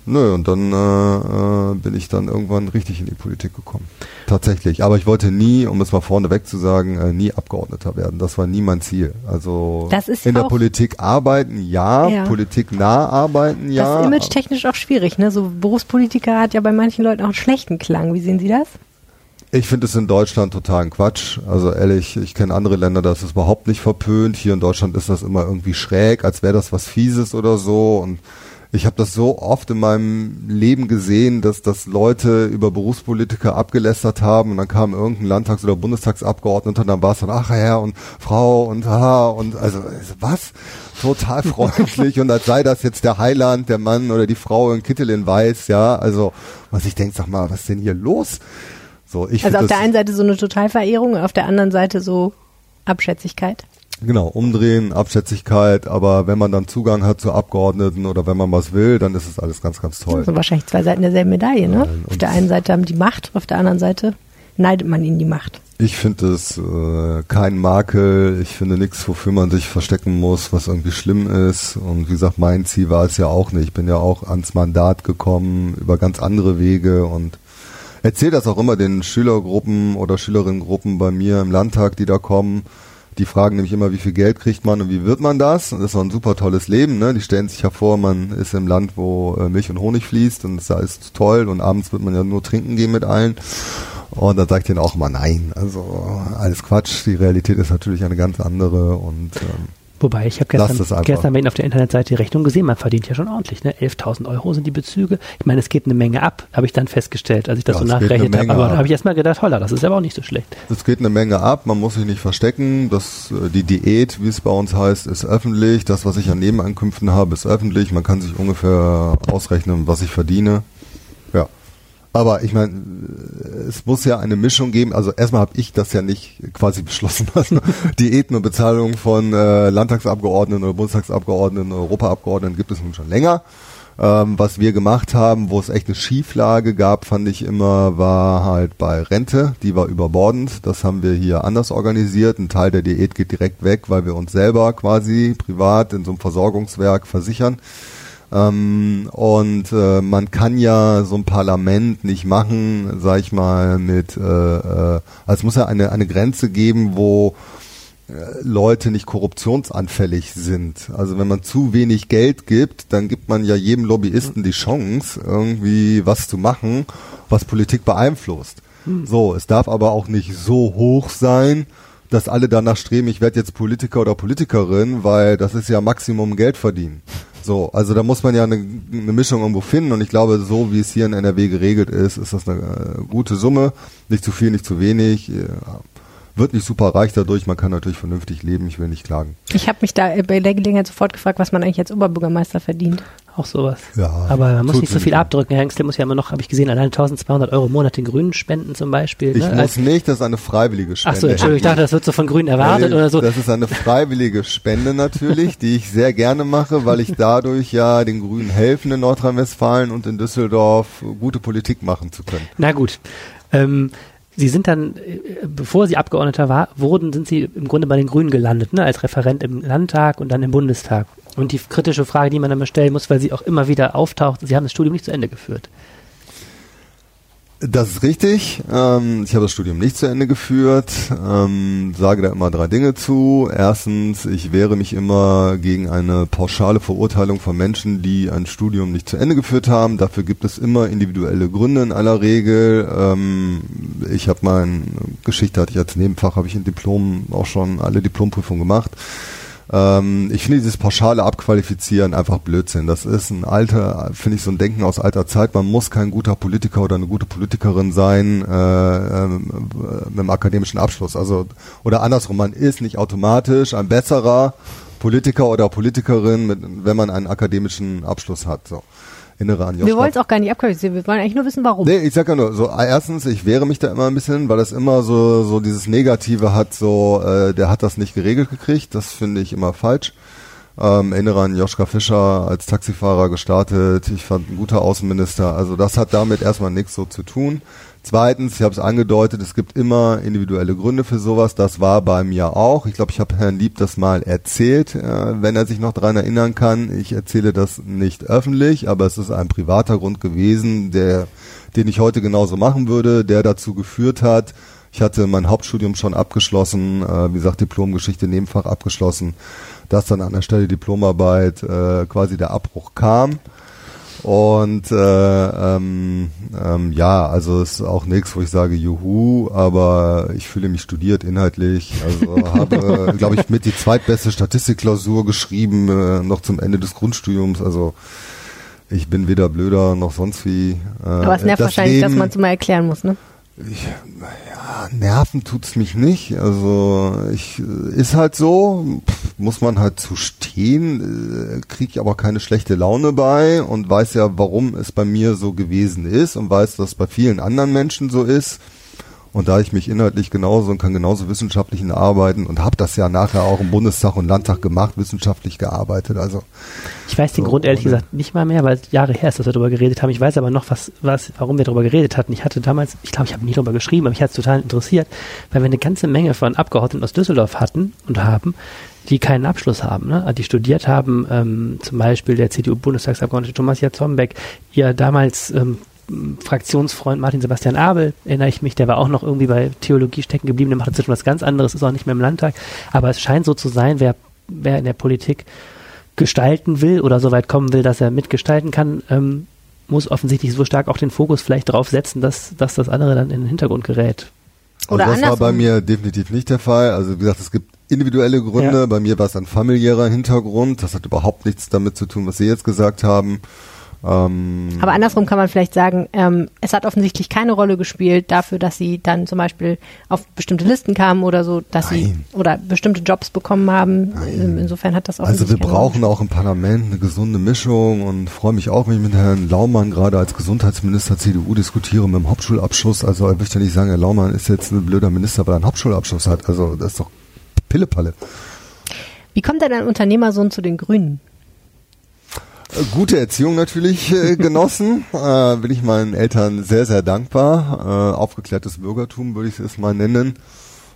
Nö, und dann äh, äh, bin ich dann irgendwann richtig in die Politik gekommen. Tatsächlich. Aber ich wollte nie, um es mal vorneweg zu sagen, äh, nie Abgeordneter werden. Das war nie mein Ziel. Also in der Politik arbeiten, ja, ja. Politik nah arbeiten, ja. Das ist image-technisch auch schwierig, ne? So Berufspolitiker hat ja bei manchen Leuten auch einen schlechten Klang. Wie sehen Sie das? Ich finde es in Deutschland totalen Quatsch. Also ehrlich, ich kenne andere Länder, da ist es überhaupt nicht verpönt. Hier in Deutschland ist das immer irgendwie schräg, als wäre das was Fieses oder so. Und ich habe das so oft in meinem Leben gesehen, dass, dass Leute über Berufspolitiker abgelästert haben und dann kam irgendein Landtags- oder Bundestagsabgeordneter und dann war es dann, ach Herr und Frau und ha und also was? Total freundlich und als sei das jetzt der Heiland, der Mann oder die Frau in Kittel in Weiß, ja, also was ich denke, sag mal, was ist denn hier los? So, ich also auf der einen Seite so eine Totalverehrung, auf der anderen Seite so Abschätzigkeit. Genau, umdrehen, Abschätzigkeit, aber wenn man dann Zugang hat zu Abgeordneten oder wenn man was will, dann ist es alles ganz, ganz toll. Das sind wahrscheinlich zwei Seiten derselben Medaille, ne? Nein, auf der einen Seite haben die Macht, auf der anderen Seite neidet man ihnen die Macht. Ich finde es äh, kein Makel, ich finde nichts, wofür man sich verstecken muss, was irgendwie schlimm ist. Und wie gesagt, mein Ziel war es ja auch nicht. Ich bin ja auch ans Mandat gekommen über ganz andere Wege und erzähle das auch immer den Schülergruppen oder Schülerinnengruppen bei mir im Landtag, die da kommen die fragen nämlich immer, wie viel Geld kriegt man und wie wird man das? Und das ist doch ein super tolles Leben, ne? Die stellen sich ja vor, man ist im Land, wo äh, Milch und Honig fließt und da ist toll und abends wird man ja nur trinken gehen mit allen. Und dann sagt ich denen auch immer nein. Also alles Quatsch. Die Realität ist natürlich eine ganz andere und ähm, Wobei, ich habe gestern, gestern bei Ihnen auf der Internetseite die Rechnung gesehen, man verdient ja schon ordentlich. Ne? 11.000 Euro sind die Bezüge. Ich meine, es geht eine Menge ab, habe ich dann festgestellt, als ich das ja, so nachgerechnet habe. Aber da habe ich erstmal gedacht, holla, das ist aber auch nicht so schlecht. Es geht eine Menge ab, man muss sich nicht verstecken. Das, äh, die Diät, wie es bei uns heißt, ist öffentlich. Das, was ich an Nebeneinkünften habe, ist öffentlich. Man kann sich ungefähr ausrechnen, was ich verdiene. Aber ich meine, es muss ja eine Mischung geben. Also erstmal habe ich das ja nicht quasi beschlossen. Also Diäten und Bezahlung von äh, Landtagsabgeordneten oder Bundestagsabgeordneten, Europaabgeordneten gibt es nun schon länger. Ähm, was wir gemacht haben, wo es echt eine Schieflage gab, fand ich immer, war halt bei Rente. Die war überbordend. Das haben wir hier anders organisiert. Ein Teil der Diät geht direkt weg, weil wir uns selber quasi privat in so einem Versorgungswerk versichern. Ähm, und äh, man kann ja so ein Parlament nicht machen, sag ich mal, mit, äh, äh, also es muss ja eine, eine Grenze geben, wo äh, Leute nicht korruptionsanfällig sind. Also wenn man zu wenig Geld gibt, dann gibt man ja jedem Lobbyisten die Chance, irgendwie was zu machen, was Politik beeinflusst. Hm. So, es darf aber auch nicht so hoch sein, dass alle danach streben, ich werde jetzt Politiker oder Politikerin, weil das ist ja Maximum Geld verdienen. So, also da muss man ja eine, eine Mischung irgendwo finden und ich glaube, so wie es hier in NRW geregelt ist, ist das eine äh, gute Summe. Nicht zu viel, nicht zu wenig. Ja wird nicht super reich dadurch, man kann natürlich vernünftig leben, ich will nicht klagen. Ich habe mich da bei der Gelegenheit sofort gefragt, was man eigentlich als Oberbürgermeister verdient. Auch sowas. Ja, Aber man muss nicht so viel abdrücken. Herr Hengste muss ja immer noch, habe ich gesehen, allein 1200 Euro im Monat den Grünen spenden zum Beispiel. Ich ne? muss nicht, das ist eine freiwillige Spende. Achso, Entschuldigung, ich dachte, das wird so von Grünen erwartet nee, oder so. Das ist eine freiwillige Spende natürlich, die ich sehr gerne mache, weil ich dadurch ja den Grünen helfen in Nordrhein-Westfalen und in Düsseldorf gute Politik machen zu können. Na gut. Ähm, Sie sind dann, äh, bevor Sie Abgeordneter war, wurden, sind Sie im Grunde bei den Grünen gelandet, ne, als Referent im Landtag und dann im Bundestag. Und die kritische Frage, die man dann stellen muss, weil sie auch immer wieder auftaucht, Sie haben das Studium nicht zu Ende geführt. Das ist richtig. Ähm, ich habe das Studium nicht zu Ende geführt. Ähm, sage da immer drei Dinge zu. Erstens, ich wehre mich immer gegen eine pauschale Verurteilung von Menschen, die ein Studium nicht zu Ende geführt haben. Dafür gibt es immer individuelle Gründe in aller Regel. Ähm, ich habe mein Geschichte hatte ich als Nebenfach, habe ich in Diplom auch schon alle Diplomprüfungen gemacht. Ähm, ich finde dieses pauschale Abqualifizieren einfach Blödsinn. Das ist ein alter, finde ich so ein Denken aus alter Zeit. Man muss kein guter Politiker oder eine gute Politikerin sein äh, äh, mit einem akademischen Abschluss. Also oder andersrum, man ist nicht automatisch ein besserer Politiker oder Politikerin, mit, wenn man einen akademischen Abschluss hat. So innere an Joschka. Wir wollen es auch gar nicht abqualifizieren, wir wollen eigentlich nur wissen, warum. Nee, ich sag ja nur, so erstens, ich wehre mich da immer ein bisschen, weil das immer so, so dieses Negative hat, so, äh, der hat das nicht geregelt gekriegt, das finde ich immer falsch. Ähm, erinnere an Joschka Fischer als Taxifahrer gestartet, ich fand ein guter Außenminister, also das hat damit erstmal nichts so zu tun. Zweitens, ich habe es angedeutet, es gibt immer individuelle Gründe für sowas. Das war bei mir auch. Ich glaube, ich habe Herrn Lieb das mal erzählt, äh, wenn er sich noch daran erinnern kann. Ich erzähle das nicht öffentlich, aber es ist ein privater Grund gewesen, der, den ich heute genauso machen würde, der dazu geführt hat. Ich hatte mein Hauptstudium schon abgeschlossen, äh, wie gesagt, Diplomgeschichte Nebenfach abgeschlossen, dass dann an der Stelle Diplomarbeit äh, quasi der Abbruch kam. Und äh, ähm, ähm, ja, also ist auch nichts, wo ich sage, juhu, aber ich fühle mich studiert inhaltlich. Also habe, glaube ich, mit die zweitbeste Statistikklausur geschrieben, äh, noch zum Ende des Grundstudiums. Also ich bin weder blöder noch sonst wie. Äh, aber es nervt wahrscheinlich, Leben, dass man es mal erklären muss, ne? Ich, nerven tut's mich nicht. Also ich ist halt so, muss man halt zu stehen, äh, kriege ich aber keine schlechte Laune bei und weiß ja, warum es bei mir so gewesen ist und weiß, dass es bei vielen anderen Menschen so ist. Und da ich mich inhaltlich genauso und kann genauso wissenschaftlich arbeiten und habe das ja nachher auch im Bundestag und Landtag gemacht, wissenschaftlich gearbeitet. Also ich weiß den so, Grund ehrlich gesagt nicht mal mehr, weil es Jahre her ist, dass wir darüber geredet haben. Ich weiß aber noch, was, was, warum wir darüber geredet hatten. Ich hatte damals, ich glaube, ich habe nie darüber geschrieben, aber mich hat es total interessiert, weil wir eine ganze Menge von Abgeordneten aus Düsseldorf hatten und haben, die keinen Abschluss haben, ne? die studiert haben, ähm, zum Beispiel der CDU-Bundestagsabgeordnete Thomas Jatzombeck, ihr damals ähm, Fraktionsfreund Martin Sebastian Abel, erinnere ich mich, der war auch noch irgendwie bei Theologie stecken geblieben, der macht jetzt was ganz anderes, ist auch nicht mehr im Landtag. Aber es scheint so zu sein, wer, wer in der Politik gestalten will oder so weit kommen will, dass er mitgestalten kann, ähm, muss offensichtlich so stark auch den Fokus vielleicht darauf setzen, dass, dass das andere dann in den Hintergrund gerät. Oder also das war bei mir definitiv nicht der Fall. Also wie gesagt, es gibt individuelle Gründe. Ja. Bei mir war es ein familiärer Hintergrund. Das hat überhaupt nichts damit zu tun, was Sie jetzt gesagt haben. Ähm, Aber andersrum kann man vielleicht sagen, ähm, es hat offensichtlich keine Rolle gespielt dafür, dass sie dann zum Beispiel auf bestimmte Listen kamen oder so, dass nein. sie oder bestimmte Jobs bekommen haben. Nein. Insofern hat das auch. Also wir brauchen auch im Parlament eine gesunde Mischung und freue mich auch, wenn ich mit Herrn Laumann gerade als Gesundheitsminister CDU diskutiere mit dem Hauptschulabschluss. Also ich möchte nicht sagen, Herr Laumann ist jetzt ein blöder Minister, weil er einen Hauptschulabschluss hat. Also das ist doch Pillepalle. Wie kommt denn ein Unternehmersohn zu den Grünen? Gute Erziehung natürlich äh, genossen, äh, bin ich meinen Eltern sehr, sehr dankbar. Äh, aufgeklärtes Bürgertum würde ich es mal nennen.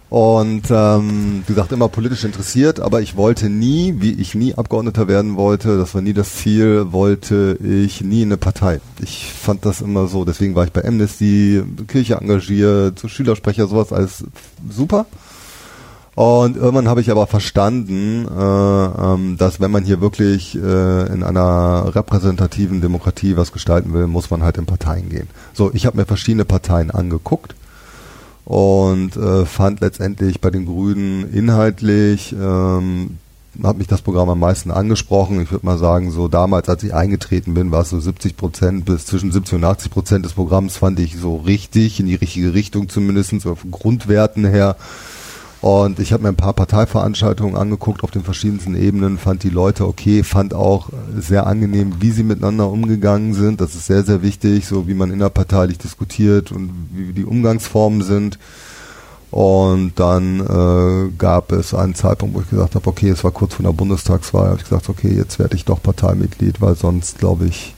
Und ähm, wie gesagt, immer politisch interessiert, aber ich wollte nie, wie ich nie Abgeordneter werden wollte, das war nie das Ziel, wollte ich nie in eine Partei. Ich fand das immer so, deswegen war ich bei Amnesty, Kirche engagiert, Schülersprecher, sowas alles super. Und irgendwann habe ich aber verstanden, äh, ähm, dass wenn man hier wirklich äh, in einer repräsentativen Demokratie was gestalten will, muss man halt in Parteien gehen. So, ich habe mir verschiedene Parteien angeguckt und äh, fand letztendlich bei den Grünen inhaltlich ähm, hat mich das Programm am meisten angesprochen. Ich würde mal sagen, so damals, als ich eingetreten bin, war es so 70 Prozent bis zwischen 70 und 80 Prozent des Programms fand ich so richtig, in die richtige Richtung zumindest, so von Grundwerten her. Und ich habe mir ein paar Parteiveranstaltungen angeguckt auf den verschiedensten Ebenen, fand die Leute okay, fand auch sehr angenehm, wie sie miteinander umgegangen sind. Das ist sehr, sehr wichtig, so wie man innerparteilich diskutiert und wie die Umgangsformen sind. Und dann äh, gab es einen Zeitpunkt, wo ich gesagt habe, okay, es war kurz vor der Bundestagswahl, habe ich gesagt, okay, jetzt werde ich doch Parteimitglied, weil sonst, glaube ich,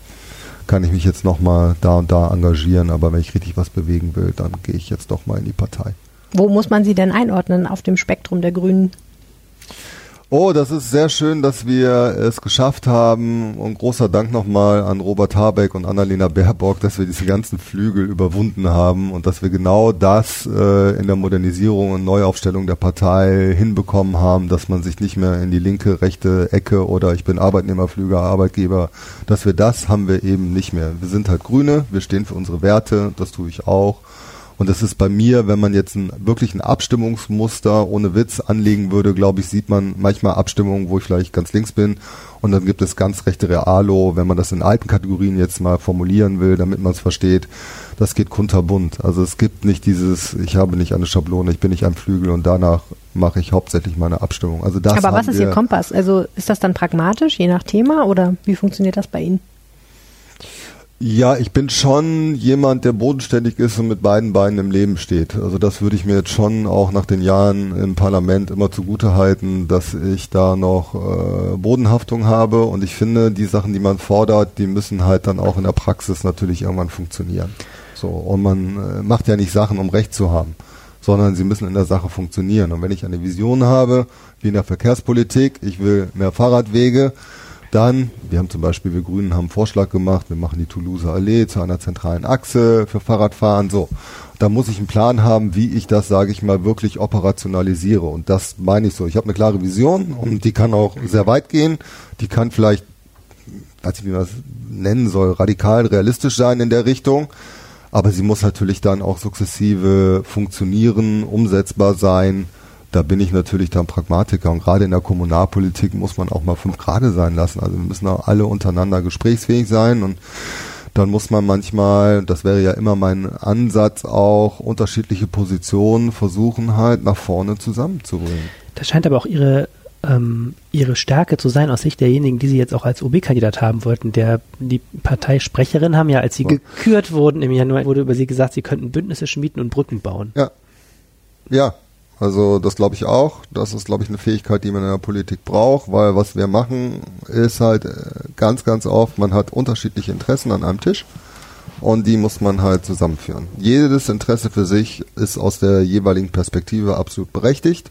kann ich mich jetzt nochmal da und da engagieren, aber wenn ich richtig was bewegen will, dann gehe ich jetzt doch mal in die Partei. Wo muss man sie denn einordnen auf dem Spektrum der Grünen? Oh, das ist sehr schön, dass wir es geschafft haben. Und großer Dank nochmal an Robert Habeck und Annalena Baerbock, dass wir diese ganzen Flügel überwunden haben und dass wir genau das äh, in der Modernisierung und Neuaufstellung der Partei hinbekommen haben, dass man sich nicht mehr in die linke, rechte Ecke oder ich bin Arbeitnehmerflüger, Arbeitgeber, dass wir das haben wir eben nicht mehr. Wir sind halt Grüne, wir stehen für unsere Werte, das tue ich auch. Und das ist bei mir, wenn man jetzt ein, wirklich ein Abstimmungsmuster ohne Witz anlegen würde, glaube ich, sieht man manchmal Abstimmungen, wo ich vielleicht ganz links bin. Und dann gibt es ganz rechte Realo, wenn man das in alten Kategorien jetzt mal formulieren will, damit man es versteht. Das geht kunterbunt. Also es gibt nicht dieses, ich habe nicht eine Schablone, ich bin nicht ein Flügel und danach mache ich hauptsächlich meine Abstimmung. Also das Aber was ist Ihr Kompass? Also ist das dann pragmatisch, je nach Thema oder wie funktioniert das bei Ihnen? Ja, ich bin schon jemand, der bodenständig ist und mit beiden Beinen im Leben steht. Also das würde ich mir jetzt schon auch nach den Jahren im Parlament immer zugute halten, dass ich da noch äh, Bodenhaftung habe und ich finde, die Sachen, die man fordert, die müssen halt dann auch in der Praxis natürlich irgendwann funktionieren. So, und man äh, macht ja nicht Sachen, um Recht zu haben, sondern sie müssen in der Sache funktionieren. Und wenn ich eine Vision habe, wie in der Verkehrspolitik, ich will mehr Fahrradwege, dann, wir haben zum Beispiel, wir Grünen haben einen Vorschlag gemacht, wir machen die Toulouse Allee zu einer zentralen Achse für Fahrradfahren, so. Da muss ich einen Plan haben, wie ich das, sage ich mal, wirklich operationalisiere. Und das meine ich so. Ich habe eine klare Vision und die kann auch sehr weit gehen. Die kann vielleicht, weiß ich wie man das nennen soll, radikal realistisch sein in der Richtung. Aber sie muss natürlich dann auch sukzessive funktionieren, umsetzbar sein da bin ich natürlich dann Pragmatiker und gerade in der Kommunalpolitik muss man auch mal fünf Grade sein lassen. Also wir müssen auch alle untereinander gesprächsfähig sein und dann muss man manchmal, das wäre ja immer mein Ansatz auch, unterschiedliche Positionen versuchen halt nach vorne zusammenzubringen. Das scheint aber auch Ihre ähm, ihre Stärke zu sein aus Sicht derjenigen, die sie jetzt auch als OB-Kandidat haben wollten. Der, die Parteisprecherin haben ja, als sie ja. gekürt wurden im Januar, wurde über sie gesagt, sie könnten Bündnisse schmieden und Brücken bauen. Ja. Ja, also das glaube ich auch. Das ist, glaube ich, eine Fähigkeit, die man in der Politik braucht, weil was wir machen, ist halt äh, ganz, ganz oft, man hat unterschiedliche Interessen an einem Tisch und die muss man halt zusammenführen. Jedes Interesse für sich ist aus der jeweiligen Perspektive absolut berechtigt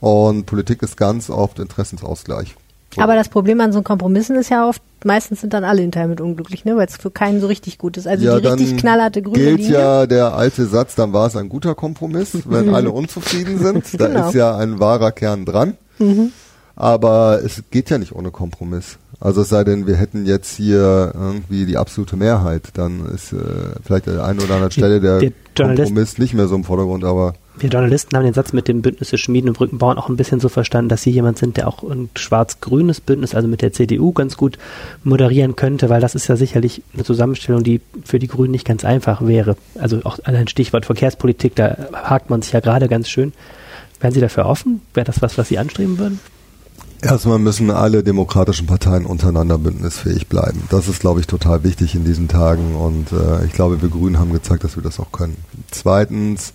und Politik ist ganz oft Interessensausgleich. So. Aber das Problem an so Kompromissen ist ja oft, meistens sind dann alle hinterher mit unglücklich, ne? weil es für keinen so richtig gut ist. Also ja, die richtig knallharte grüne gilt Linie. ja der alte Satz, dann war es ein guter Kompromiss, wenn mhm. alle unzufrieden sind. Da genau. ist ja ein wahrer Kern dran. Mhm. Aber es geht ja nicht ohne Kompromiss. Also es sei denn, wir hätten jetzt hier irgendwie die absolute Mehrheit, dann ist äh, vielleicht an der einen oder anderen Stelle der, der Kompromiss nicht mehr so im Vordergrund, aber wir Journalisten haben den Satz mit dem Bündnisse Schmieden und Brücken bauen auch ein bisschen so verstanden, dass Sie jemand sind, der auch ein schwarz-grünes Bündnis, also mit der CDU, ganz gut moderieren könnte, weil das ist ja sicherlich eine Zusammenstellung, die für die Grünen nicht ganz einfach wäre. Also auch ein Stichwort Verkehrspolitik, da hakt man sich ja gerade ganz schön. Wären Sie dafür offen? Wäre das was, was Sie anstreben würden? Erstmal müssen alle demokratischen Parteien untereinander bündnisfähig bleiben. Das ist, glaube ich, total wichtig in diesen Tagen und äh, ich glaube, wir Grünen haben gezeigt, dass wir das auch können. Zweitens,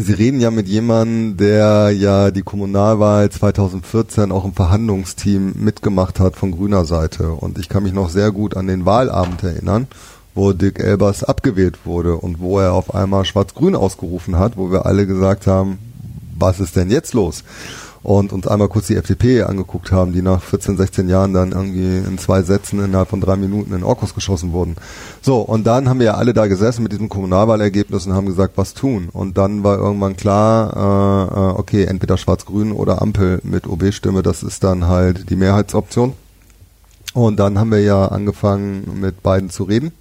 Sie reden ja mit jemandem, der ja die Kommunalwahl 2014 auch im Verhandlungsteam mitgemacht hat von grüner Seite. Und ich kann mich noch sehr gut an den Wahlabend erinnern, wo Dick Elbers abgewählt wurde und wo er auf einmal Schwarz-Grün ausgerufen hat, wo wir alle gesagt haben, was ist denn jetzt los? Und uns einmal kurz die FDP angeguckt haben, die nach 14, 16 Jahren dann irgendwie in zwei Sätzen innerhalb von drei Minuten in Orkus geschossen wurden. So, und dann haben wir ja alle da gesessen mit diesem Kommunalwahlergebnis und haben gesagt, was tun. Und dann war irgendwann klar, äh, äh okay, entweder Schwarz-Grün oder Ampel mit OB-Stimme, das ist dann halt die Mehrheitsoption. Und dann haben wir ja angefangen, mit beiden zu reden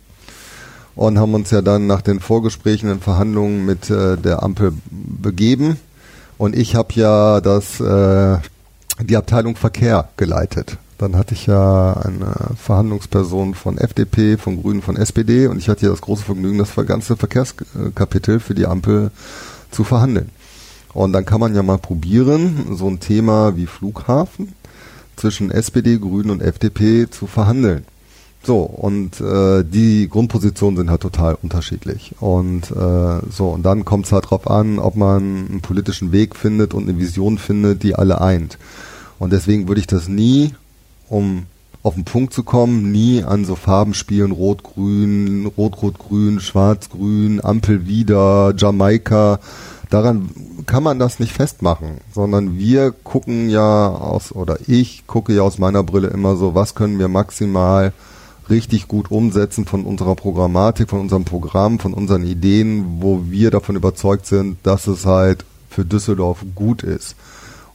und haben uns ja dann nach den Vorgesprächen und Verhandlungen mit äh, der Ampel begeben und ich habe ja das äh, die Abteilung Verkehr geleitet. Dann hatte ich ja eine Verhandlungsperson von FDP, von Grünen, von SPD und ich hatte ja das große Vergnügen, das ganze Verkehrskapitel für die Ampel zu verhandeln. Und dann kann man ja mal probieren, so ein Thema wie Flughafen zwischen SPD, Grünen und FDP zu verhandeln. So, und äh, die Grundpositionen sind halt total unterschiedlich. Und äh, so, und dann kommt es halt drauf an, ob man einen politischen Weg findet und eine Vision findet, die alle eint. Und deswegen würde ich das nie, um auf den Punkt zu kommen, nie an so Farben spielen, Rot-Grün, Rot-Rot-Grün, Schwarz-Grün, Ampel wieder, Jamaika. daran kann man das nicht festmachen, sondern wir gucken ja aus, oder ich gucke ja aus meiner Brille immer so, was können wir maximal richtig gut umsetzen von unserer Programmatik, von unserem Programm, von unseren Ideen, wo wir davon überzeugt sind, dass es halt für Düsseldorf gut ist.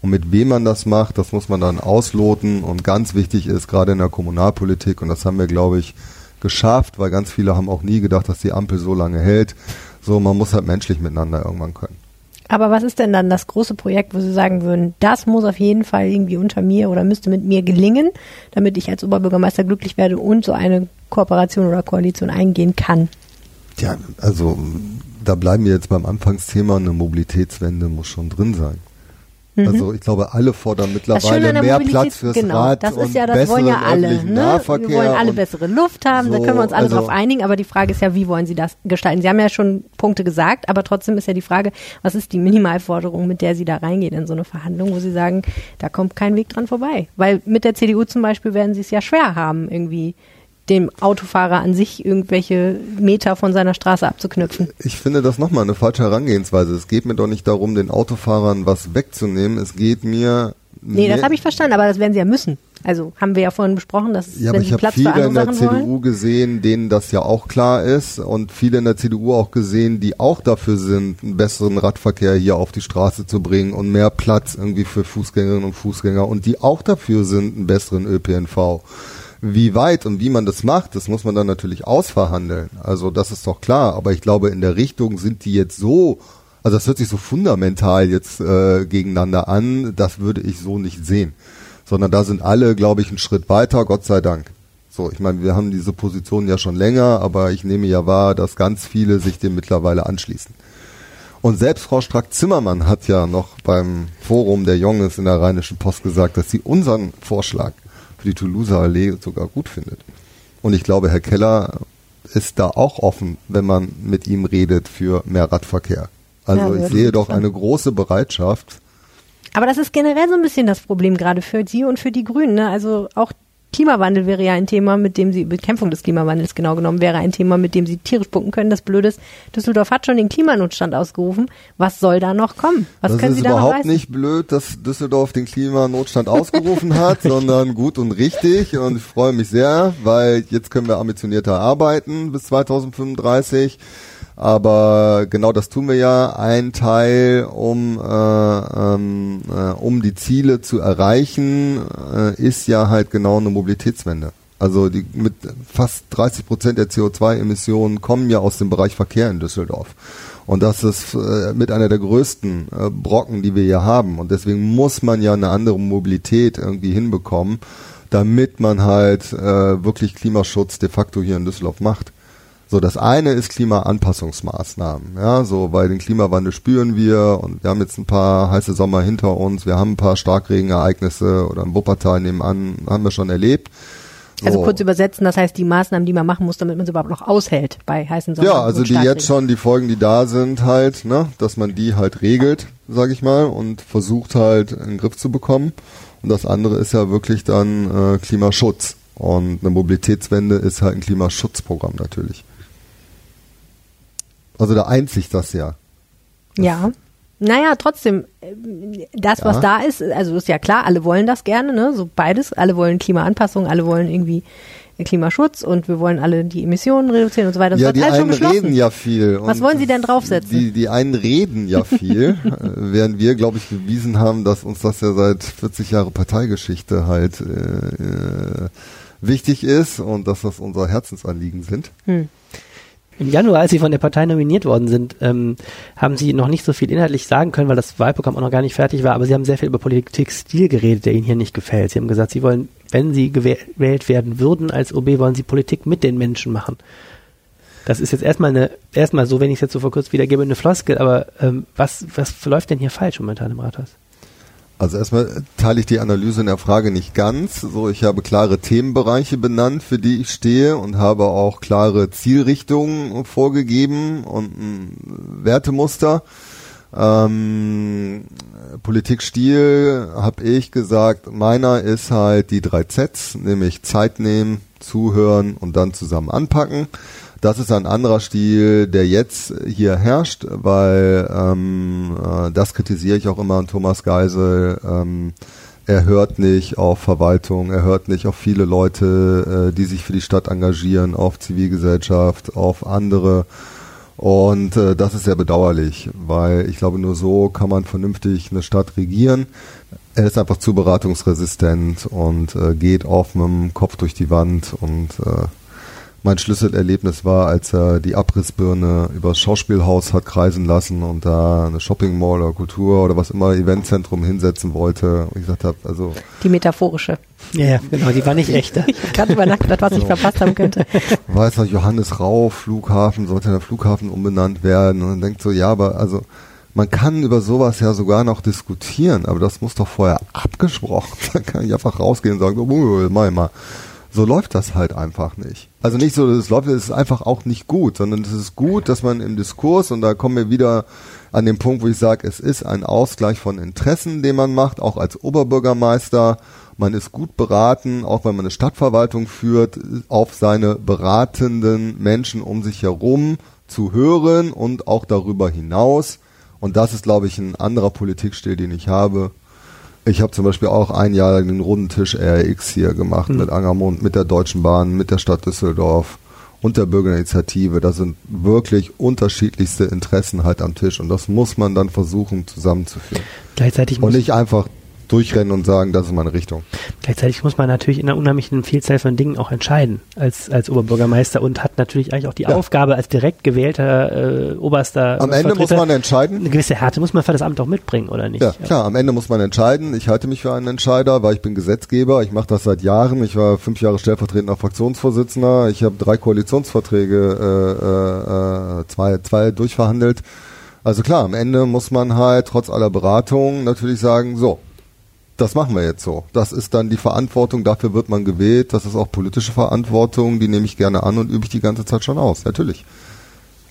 Und mit wem man das macht, das muss man dann ausloten. Und ganz wichtig ist, gerade in der Kommunalpolitik, und das haben wir, glaube ich, geschafft, weil ganz viele haben auch nie gedacht, dass die Ampel so lange hält. So, man muss halt menschlich miteinander irgendwann können. Aber was ist denn dann das große Projekt, wo Sie sagen würden, das muss auf jeden Fall irgendwie unter mir oder müsste mit mir gelingen, damit ich als Oberbürgermeister glücklich werde und so eine Kooperation oder Koalition eingehen kann? Ja, also da bleiben wir jetzt beim Anfangsthema, eine Mobilitätswende muss schon drin sein. Mhm. Also ich glaube, alle fordern mittlerweile mehr Platz fürs genau, Rad. Das ist ja, das wollen ja alle. Ne? Wir wollen alle bessere Luft haben, so, da können wir uns alle also, drauf einigen, aber die Frage ist ja, wie wollen Sie das gestalten? Sie haben ja schon Punkte gesagt, aber trotzdem ist ja die Frage, was ist die Minimalforderung, mit der Sie da reingehen in so eine Verhandlung, wo Sie sagen, da kommt kein Weg dran vorbei. Weil mit der CDU zum Beispiel werden Sie es ja schwer haben, irgendwie dem Autofahrer an sich irgendwelche Meter von seiner Straße abzuknüpfen. Ich finde das nochmal eine falsche Herangehensweise. Es geht mir doch nicht darum, den Autofahrern was wegzunehmen. Es geht mir. Nee, das habe ich verstanden, aber das werden sie ja müssen. Also haben wir ja vorhin besprochen, dass ja, wenn sie Platz für andere Sachen wollen. Ich habe viele in der CDU wollen. gesehen, denen das ja auch klar ist und viele in der CDU auch gesehen, die auch dafür sind, einen besseren Radverkehr hier auf die Straße zu bringen und mehr Platz irgendwie für Fußgängerinnen und Fußgänger und die auch dafür sind, einen besseren ÖPNV. Wie weit und wie man das macht, das muss man dann natürlich ausverhandeln. Also das ist doch klar. Aber ich glaube, in der Richtung sind die jetzt so, also das hört sich so fundamental jetzt äh, gegeneinander an, das würde ich so nicht sehen. Sondern da sind alle, glaube ich, einen Schritt weiter, Gott sei Dank. So, ich meine, wir haben diese Position ja schon länger, aber ich nehme ja wahr, dass ganz viele sich dem mittlerweile anschließen. Und selbst Frau Strack-Zimmermann hat ja noch beim Forum der Junges in der Rheinischen Post gesagt, dass sie unseren Vorschlag für die Toulouser Allee sogar gut findet. Und ich glaube, Herr Keller ist da auch offen, wenn man mit ihm redet für mehr Radverkehr. Also ja, ich sehe doch eine große Bereitschaft. Aber das ist generell so ein bisschen das Problem gerade für Sie und für die Grünen. Ne? Also auch Klimawandel wäre ja ein Thema, mit dem sie, Bekämpfung des Klimawandels genau genommen, wäre ein Thema, mit dem sie tierisch punkten können. Das Blöde ist, Düsseldorf hat schon den Klimanotstand ausgerufen. Was soll da noch kommen? Was das können Sie da noch Das ist überhaupt nicht blöd, dass Düsseldorf den Klimanotstand ausgerufen hat, sondern gut und richtig. Und ich freue mich sehr, weil jetzt können wir ambitionierter arbeiten bis 2035. Aber genau das tun wir ja. Ein Teil, um, äh, ähm, äh, um die Ziele zu erreichen, äh, ist ja halt genau eine Mobilitätswende. Also die, mit fast 30 Prozent der CO2-Emissionen kommen ja aus dem Bereich Verkehr in Düsseldorf. Und das ist äh, mit einer der größten äh, Brocken, die wir hier haben. Und deswegen muss man ja eine andere Mobilität irgendwie hinbekommen, damit man halt äh, wirklich Klimaschutz de facto hier in Düsseldorf macht. So, das eine ist Klimaanpassungsmaßnahmen. Ja, so, weil den Klimawandel spüren wir und wir haben jetzt ein paar heiße Sommer hinter uns, wir haben ein paar Starkregenereignisse oder im Wuppertal nebenan, haben wir schon erlebt. So. Also kurz übersetzen, das heißt die Maßnahmen, die man machen muss, damit man es überhaupt noch aushält bei heißen Sommer. Ja, also die jetzt schon, die Folgen, die da sind halt, ne, dass man die halt regelt, sag ich mal, und versucht halt in den Griff zu bekommen. Und das andere ist ja wirklich dann äh, Klimaschutz. Und eine Mobilitätswende ist halt ein Klimaschutzprogramm natürlich. Also da eint sich das ja. Das ja. Naja, trotzdem, das, ja. was da ist, also ist ja klar, alle wollen das gerne, ne? So beides. Alle wollen Klimaanpassung, alle wollen irgendwie Klimaschutz und wir wollen alle die Emissionen reduzieren und so weiter. Das ja, die einen reden ja viel. Was wollen Sie denn draufsetzen? Die, die einen reden ja viel, äh, während wir, glaube ich, bewiesen haben, dass uns das ja seit 40 Jahre Parteigeschichte halt äh, äh, wichtig ist und dass das unser Herzensanliegen sind. Hm. Im Januar, als Sie von der Partei nominiert worden sind, ähm, haben Sie noch nicht so viel inhaltlich sagen können, weil das Wahlprogramm auch noch gar nicht fertig war, aber Sie haben sehr viel über Politikstil geredet, der Ihnen hier nicht gefällt. Sie haben gesagt, Sie wollen, wenn Sie gewählt werden würden als OB, wollen Sie Politik mit den Menschen machen. Das ist jetzt erstmal eine, erstmal so, wenn ich es jetzt so vor kurz wiedergebe, eine Floskel, aber ähm, was, was läuft denn hier falsch momentan im Rathaus? Also erstmal teile ich die Analyse in der Frage nicht ganz. So, ich habe klare Themenbereiche benannt, für die ich stehe und habe auch klare Zielrichtungen vorgegeben und ein Wertemuster. Ähm, Politikstil habe ich gesagt, meiner ist halt die drei Zs, nämlich Zeit nehmen, zuhören und dann zusammen anpacken. Das ist ein anderer Stil, der jetzt hier herrscht, weil ähm, äh, das kritisiere ich auch immer an Thomas Geisel. Ähm, er hört nicht auf Verwaltung, er hört nicht auf viele Leute, äh, die sich für die Stadt engagieren, auf Zivilgesellschaft, auf andere. Und äh, das ist sehr bedauerlich, weil ich glaube, nur so kann man vernünftig eine Stadt regieren. Er ist einfach zu beratungsresistent und äh, geht auf mit dem Kopf durch die Wand und äh, mein Schlüsselerlebnis war, als er die Abrissbirne übers Schauspielhaus hat kreisen lassen und da eine Shopping Mall oder Kultur oder was immer Eventzentrum hinsetzen wollte. Und ich gesagt habe, also die metaphorische. Ja, ja, genau, die war nicht echt. ich habe gerade über nachgedacht, was ich verpasst haben könnte. Weiß noch, Johannes Rau Flughafen, sollte der Flughafen umbenannt werden und dann denkt so, ja, aber also man kann über sowas ja sogar noch diskutieren, aber das muss doch vorher abgesprochen. Dann kann ich einfach rausgehen und sagen, oh, mach mal. So läuft das halt einfach nicht. Also nicht so, das läuft, es ist einfach auch nicht gut, sondern es ist gut, dass man im Diskurs, und da kommen wir wieder an den Punkt, wo ich sage, es ist ein Ausgleich von Interessen, den man macht, auch als Oberbürgermeister. Man ist gut beraten, auch wenn man eine Stadtverwaltung führt, auf seine beratenden Menschen um sich herum zu hören und auch darüber hinaus. Und das ist, glaube ich, ein anderer Politikstil, den ich habe. Ich habe zum Beispiel auch ein Jahr lang den runden Tisch RX hier gemacht mhm. mit Angermund, mit der Deutschen Bahn, mit der Stadt Düsseldorf und der Bürgerinitiative. Da sind wirklich unterschiedlichste Interessen halt am Tisch und das muss man dann versuchen zusammenzuführen. Gleichzeitig und nicht einfach durchrennen und sagen, das ist meine Richtung. Gleichzeitig muss man natürlich in einer unheimlichen Vielzahl von Dingen auch entscheiden als, als Oberbürgermeister und hat natürlich eigentlich auch die ja. Aufgabe als direkt gewählter äh, oberster Am Ende muss man entscheiden. Eine gewisse Härte muss man für das Amt auch mitbringen, oder nicht? Ja, klar, am Ende muss man entscheiden. Ich halte mich für einen Entscheider, weil ich bin Gesetzgeber. Ich mache das seit Jahren. Ich war fünf Jahre stellvertretender Fraktionsvorsitzender. Ich habe drei Koalitionsverträge, äh, äh, zwei, zwei durchverhandelt. Also klar, am Ende muss man halt trotz aller Beratung natürlich sagen, so, das machen wir jetzt so. Das ist dann die Verantwortung, dafür wird man gewählt. Das ist auch politische Verantwortung, die nehme ich gerne an und übe ich die ganze Zeit schon aus, natürlich.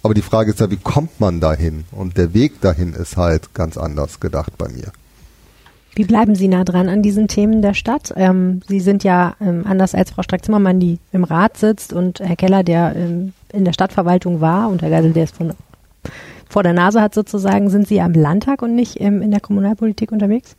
Aber die Frage ist ja, wie kommt man dahin? Und der Weg dahin ist halt ganz anders gedacht bei mir. Wie bleiben Sie nah dran an diesen Themen der Stadt? Ähm, Sie sind ja ähm, anders als Frau Strack-Zimmermann, die im Rat sitzt und Herr Keller, der ähm, in der Stadtverwaltung war und Herr Geisel, der es vor der Nase hat sozusagen, sind Sie am Landtag und nicht ähm, in der Kommunalpolitik unterwegs?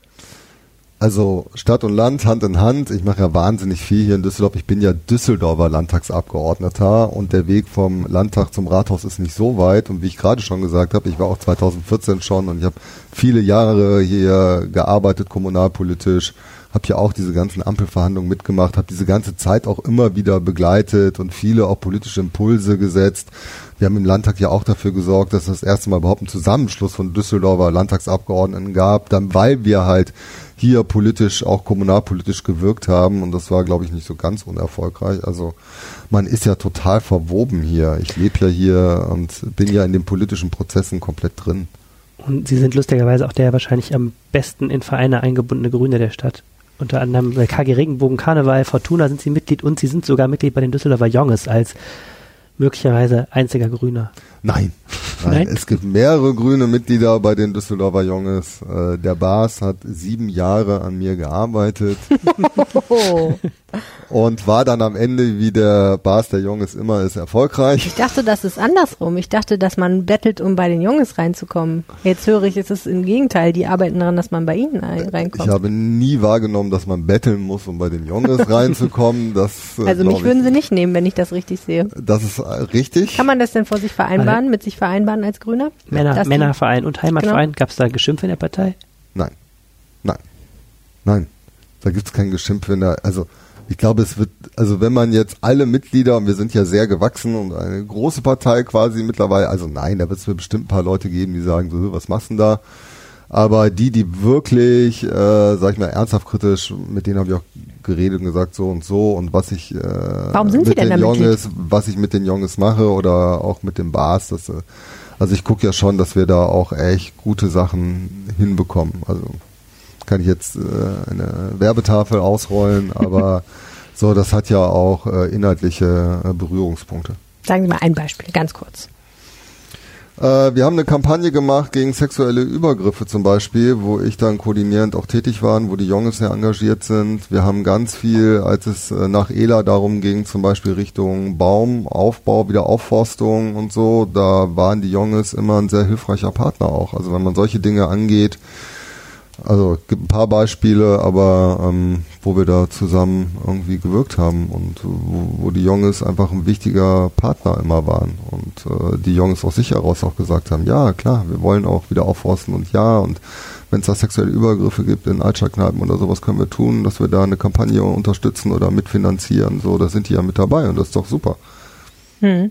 Also Stadt und Land Hand in Hand. Ich mache ja wahnsinnig viel hier in Düsseldorf. Ich bin ja Düsseldorfer Landtagsabgeordneter und der Weg vom Landtag zum Rathaus ist nicht so weit. Und wie ich gerade schon gesagt habe, ich war auch 2014 schon und ich habe viele Jahre hier gearbeitet kommunalpolitisch, habe ja auch diese ganzen Ampelverhandlungen mitgemacht, habe diese ganze Zeit auch immer wieder begleitet und viele auch politische Impulse gesetzt. Wir haben im Landtag ja auch dafür gesorgt, dass es das erste Mal überhaupt einen Zusammenschluss von Düsseldorfer Landtagsabgeordneten gab, dann weil wir halt hier politisch, auch kommunalpolitisch gewirkt haben und das war, glaube ich, nicht so ganz unerfolgreich. Also man ist ja total verwoben hier. Ich lebe ja hier und bin ja in den politischen Prozessen komplett drin. Und Sie sind lustigerweise auch der wahrscheinlich am besten in Vereine eingebundene Grüne der Stadt. Unter anderem bei KG Regenbogen, Karneval, Fortuna sind Sie Mitglied und Sie sind sogar Mitglied bei den Düsseldorfer Jonges als möglicherweise einziger Grüner. Nein. Nein. Es gibt mehrere grüne Mitglieder bei den Düsseldorfer Junges. Äh, der Bas hat sieben Jahre an mir gearbeitet. und war dann am Ende, wie der Bas der Junges immer ist, erfolgreich. Ich dachte, das ist andersrum. Ich dachte, dass man bettelt, um bei den Junges reinzukommen. Jetzt höre ich, es ist im Gegenteil. Die arbeiten daran, dass man bei ihnen reinkommt. Ich habe nie wahrgenommen, dass man betteln muss, um bei den Junges reinzukommen. Das, äh, also mich würden sie nicht nehmen, wenn ich das richtig sehe. Das ist äh, richtig. Kann man das denn vor sich vereinbaren, mit sich vereinbaren als Grüner? Männer, Männerverein und Heimatverein, genau. gab es da Geschimpfe in der Partei? Nein. Nein. Nein. Da gibt es kein Geschimpf in der, also ich glaube, es wird, also wenn man jetzt alle Mitglieder, und wir sind ja sehr gewachsen und eine große Partei quasi mittlerweile, also nein, da wird es bestimmt ein paar Leute geben, die sagen, so, was machst du denn da? Aber die, die wirklich, äh, sag ich mal, ernsthaft kritisch, mit denen habe ich auch geredet und gesagt, so und so und was ich äh, Warum sind mit Sie denn den Jonges, was ich mit den Jungs mache oder auch mit dem Bars, das, äh, also ich gucke ja schon, dass wir da auch echt gute Sachen hinbekommen. Also kann ich jetzt äh, eine Werbetafel ausrollen, aber so, das hat ja auch äh, inhaltliche äh, Berührungspunkte. Sagen Sie mal ein Beispiel, ganz kurz. Äh, wir haben eine Kampagne gemacht gegen sexuelle Übergriffe zum Beispiel, wo ich dann koordinierend auch tätig war, wo die Jungs sehr engagiert sind. Wir haben ganz viel, als es äh, nach ELA darum ging, zum Beispiel Richtung Baumaufbau, Wiederaufforstung und so, da waren die Jungs immer ein sehr hilfreicher Partner auch. Also wenn man solche Dinge angeht, also gibt ein paar Beispiele, aber ähm, wo wir da zusammen irgendwie gewirkt haben und wo, wo die Jungs einfach ein wichtiger Partner immer waren und äh, die Jungs aus sich heraus auch gesagt haben, ja klar, wir wollen auch wieder aufforsten und ja und wenn es da sexuelle Übergriffe gibt in Altstadtkneipen oder sowas können wir tun, dass wir da eine Kampagne unterstützen oder mitfinanzieren, so, da sind die ja mit dabei und das ist doch super. Hm.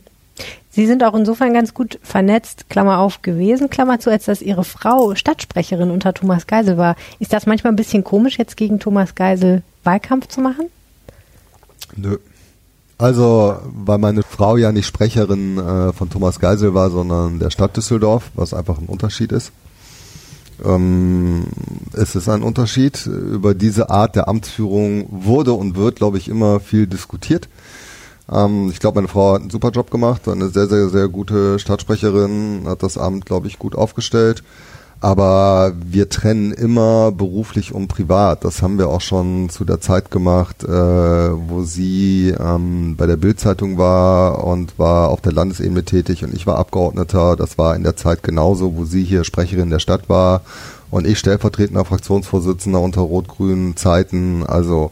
Sie sind auch insofern ganz gut vernetzt, Klammer auf, gewesen, Klammer zu, als dass Ihre Frau Stadtsprecherin unter Thomas Geisel war. Ist das manchmal ein bisschen komisch, jetzt gegen Thomas Geisel Wahlkampf zu machen? Nö. Also, weil meine Frau ja nicht Sprecherin äh, von Thomas Geisel war, sondern der Stadt Düsseldorf, was einfach ein Unterschied ist. Ähm, es ist ein Unterschied. Über diese Art der Amtsführung wurde und wird, glaube ich, immer viel diskutiert. Ähm, ich glaube, meine Frau hat einen super Job gemacht, eine sehr, sehr, sehr gute Stadtsprecherin, hat das Amt, glaube ich, gut aufgestellt. Aber wir trennen immer beruflich und privat. Das haben wir auch schon zu der Zeit gemacht, äh, wo sie ähm, bei der Bildzeitung war und war auf der Landesebene tätig und ich war Abgeordneter. Das war in der Zeit genauso, wo sie hier Sprecherin der Stadt war und ich stellvertretender Fraktionsvorsitzender unter rot-grünen Zeiten. Also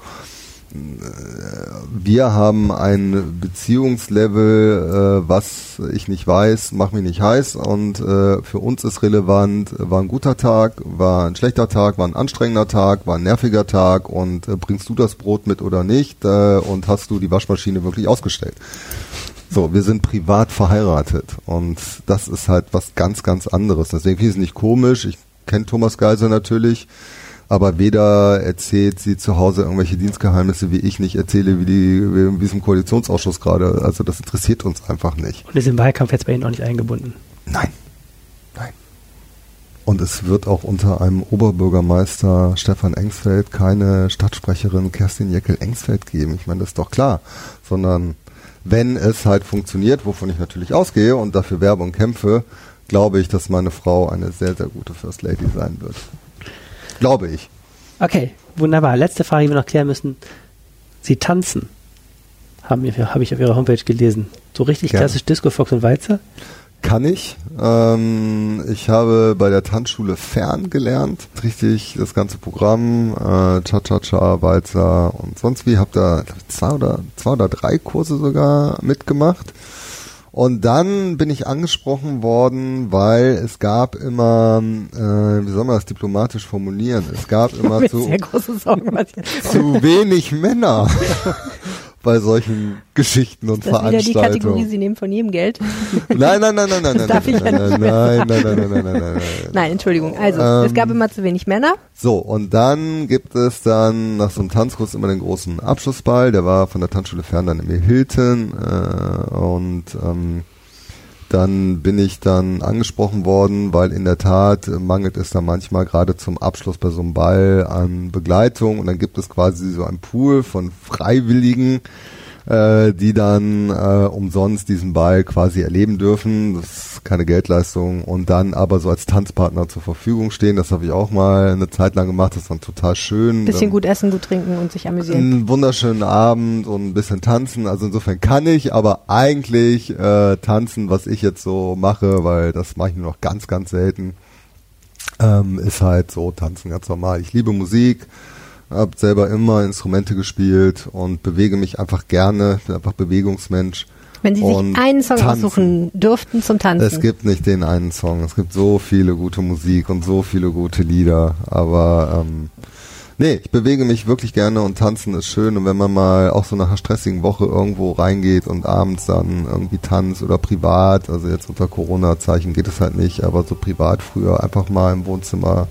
wir haben ein Beziehungslevel, äh, was ich nicht weiß, mach mich nicht heiß und äh, für uns ist relevant, war ein guter Tag, war ein schlechter Tag, war ein anstrengender Tag, war ein nerviger Tag und äh, bringst du das Brot mit oder nicht äh, und hast du die Waschmaschine wirklich ausgestellt. So, wir sind privat verheiratet und das ist halt was ganz, ganz anderes. Deswegen finde ich es nicht komisch. Ich kenne Thomas Geiser natürlich aber weder erzählt sie zu Hause irgendwelche Dienstgeheimnisse, wie ich nicht erzähle, wie die wie in diesem Koalitionsausschuss gerade. Also das interessiert uns einfach nicht. Und ist im Wahlkampf jetzt bei Ihnen auch nicht eingebunden? Nein. Nein. Und es wird auch unter einem Oberbürgermeister Stefan Engsfeld keine Stadtsprecherin Kerstin Jeckel-Engsfeld geben. Ich meine, das ist doch klar. Sondern wenn es halt funktioniert, wovon ich natürlich ausgehe und dafür werbe und kämpfe, glaube ich, dass meine Frau eine sehr, sehr gute First Lady sein wird. Glaube ich. Okay, wunderbar. Letzte Frage, die wir noch klären müssen. Sie tanzen. Habe ich auf Ihrer Homepage gelesen. So richtig Gerne. klassisch Disco, Fox und Walzer? Kann ich. Ähm, ich habe bei der Tanzschule Fern gelernt. Richtig das ganze Programm, äh, Cha-Cha-Cha, Walzer und sonst wie. Habe da zwei oder, zwei oder drei Kurse sogar mitgemacht. Und dann bin ich angesprochen worden, weil es gab immer, äh, wie soll man das diplomatisch formulieren? Es gab immer zu, zu wenig Männer. bei solchen Geschichten und ist das Veranstaltungen. Wieder die Kategorie, Sie nehmen von jedem Geld. Nein, nein, nein, nein, nein, nein, darf nein, ich nein, nein, nein, nein, nein, nein, nein, nein, nein. Nein, Entschuldigung. Also ähm, es gab immer zu wenig Männer. So und dann gibt es dann nach so einem Tanzkurs immer den großen Abschlussball. Der war von der Tanzschule fern dann im Hilton äh, und ähm, dann bin ich dann angesprochen worden, weil in der Tat mangelt es da manchmal gerade zum Abschluss bei so einem Ball an Begleitung. Und dann gibt es quasi so ein Pool von Freiwilligen, äh, die dann äh, umsonst diesen Ball quasi erleben dürfen. Das ist keine Geldleistung und dann aber so als Tanzpartner zur Verfügung stehen. Das habe ich auch mal eine Zeit lang gemacht. Das war total schön. Bisschen dann, gut essen, gut trinken und sich amüsieren. Einen wunderschönen Abend und ein bisschen tanzen. Also insofern kann ich, aber eigentlich äh, tanzen, was ich jetzt so mache, weil das mache ich nur noch ganz, ganz selten, ähm, ist halt so tanzen ganz normal. Ich liebe Musik habe selber immer Instrumente gespielt und bewege mich einfach gerne, bin einfach Bewegungsmensch. Wenn Sie sich einen Song tanzen. aussuchen dürften zum Tanzen. Es gibt nicht den einen Song. Es gibt so viele gute Musik und so viele gute Lieder. Aber ähm, nee, ich bewege mich wirklich gerne und tanzen ist schön. Und wenn man mal auch so nach einer stressigen Woche irgendwo reingeht und abends dann irgendwie tanzt oder privat, also jetzt unter Corona-Zeichen geht es halt nicht, aber so privat früher einfach mal im Wohnzimmer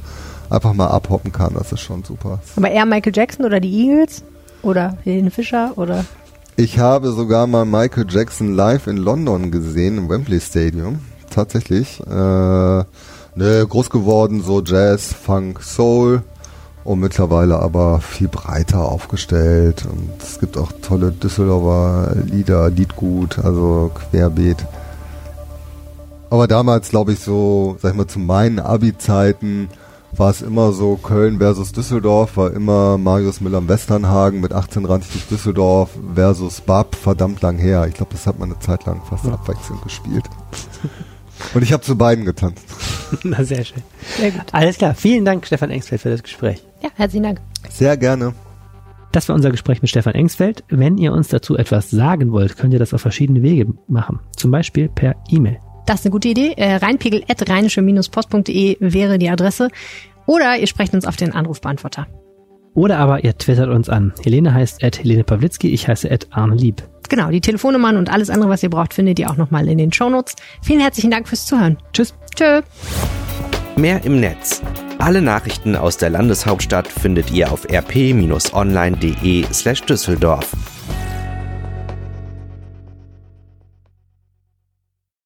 einfach mal abhoppen kann. Das ist schon super. Aber eher Michael Jackson oder die Eagles? Oder Helene Fischer? Oder? Ich habe sogar mal Michael Jackson live in London gesehen, im Wembley Stadium. Tatsächlich. Äh, ne, groß geworden, so Jazz, Funk, Soul. Und mittlerweile aber viel breiter aufgestellt. Und es gibt auch tolle Düsseldorfer Lieder, Liedgut, also querbeet. Aber damals, glaube ich, so, sag ich mal, zu meinen Abi-Zeiten war es immer so, Köln versus Düsseldorf war immer Marius Müller-Westernhagen mit 18 ranzig durch Düsseldorf versus Bab, verdammt lang her. Ich glaube, das hat man eine Zeit lang fast ja. abwechselnd gespielt. Und ich habe zu beiden getanzt. Na, sehr schön. Sehr gut. Alles klar. Vielen Dank, Stefan Engsfeld, für das Gespräch. Ja, herzlichen Dank. Sehr gerne. Das war unser Gespräch mit Stefan Engsfeld. Wenn ihr uns dazu etwas sagen wollt, könnt ihr das auf verschiedene Wege machen. Zum Beispiel per E-Mail. Das ist eine gute Idee. Äh, rheinpegel.rheinische-post.de wäre die Adresse. Oder ihr sprecht uns auf den Anrufbeantworter. Oder aber ihr twittert uns an. Helene heißt at Helene Pawlitzki, ich heiße at Arne Lieb. Genau, die Telefonnummern und alles andere, was ihr braucht, findet ihr auch nochmal in den Shownotes. Vielen herzlichen Dank fürs Zuhören. Tschüss. Tschö. Mehr im Netz. Alle Nachrichten aus der Landeshauptstadt findet ihr auf rp-online.de slash Düsseldorf.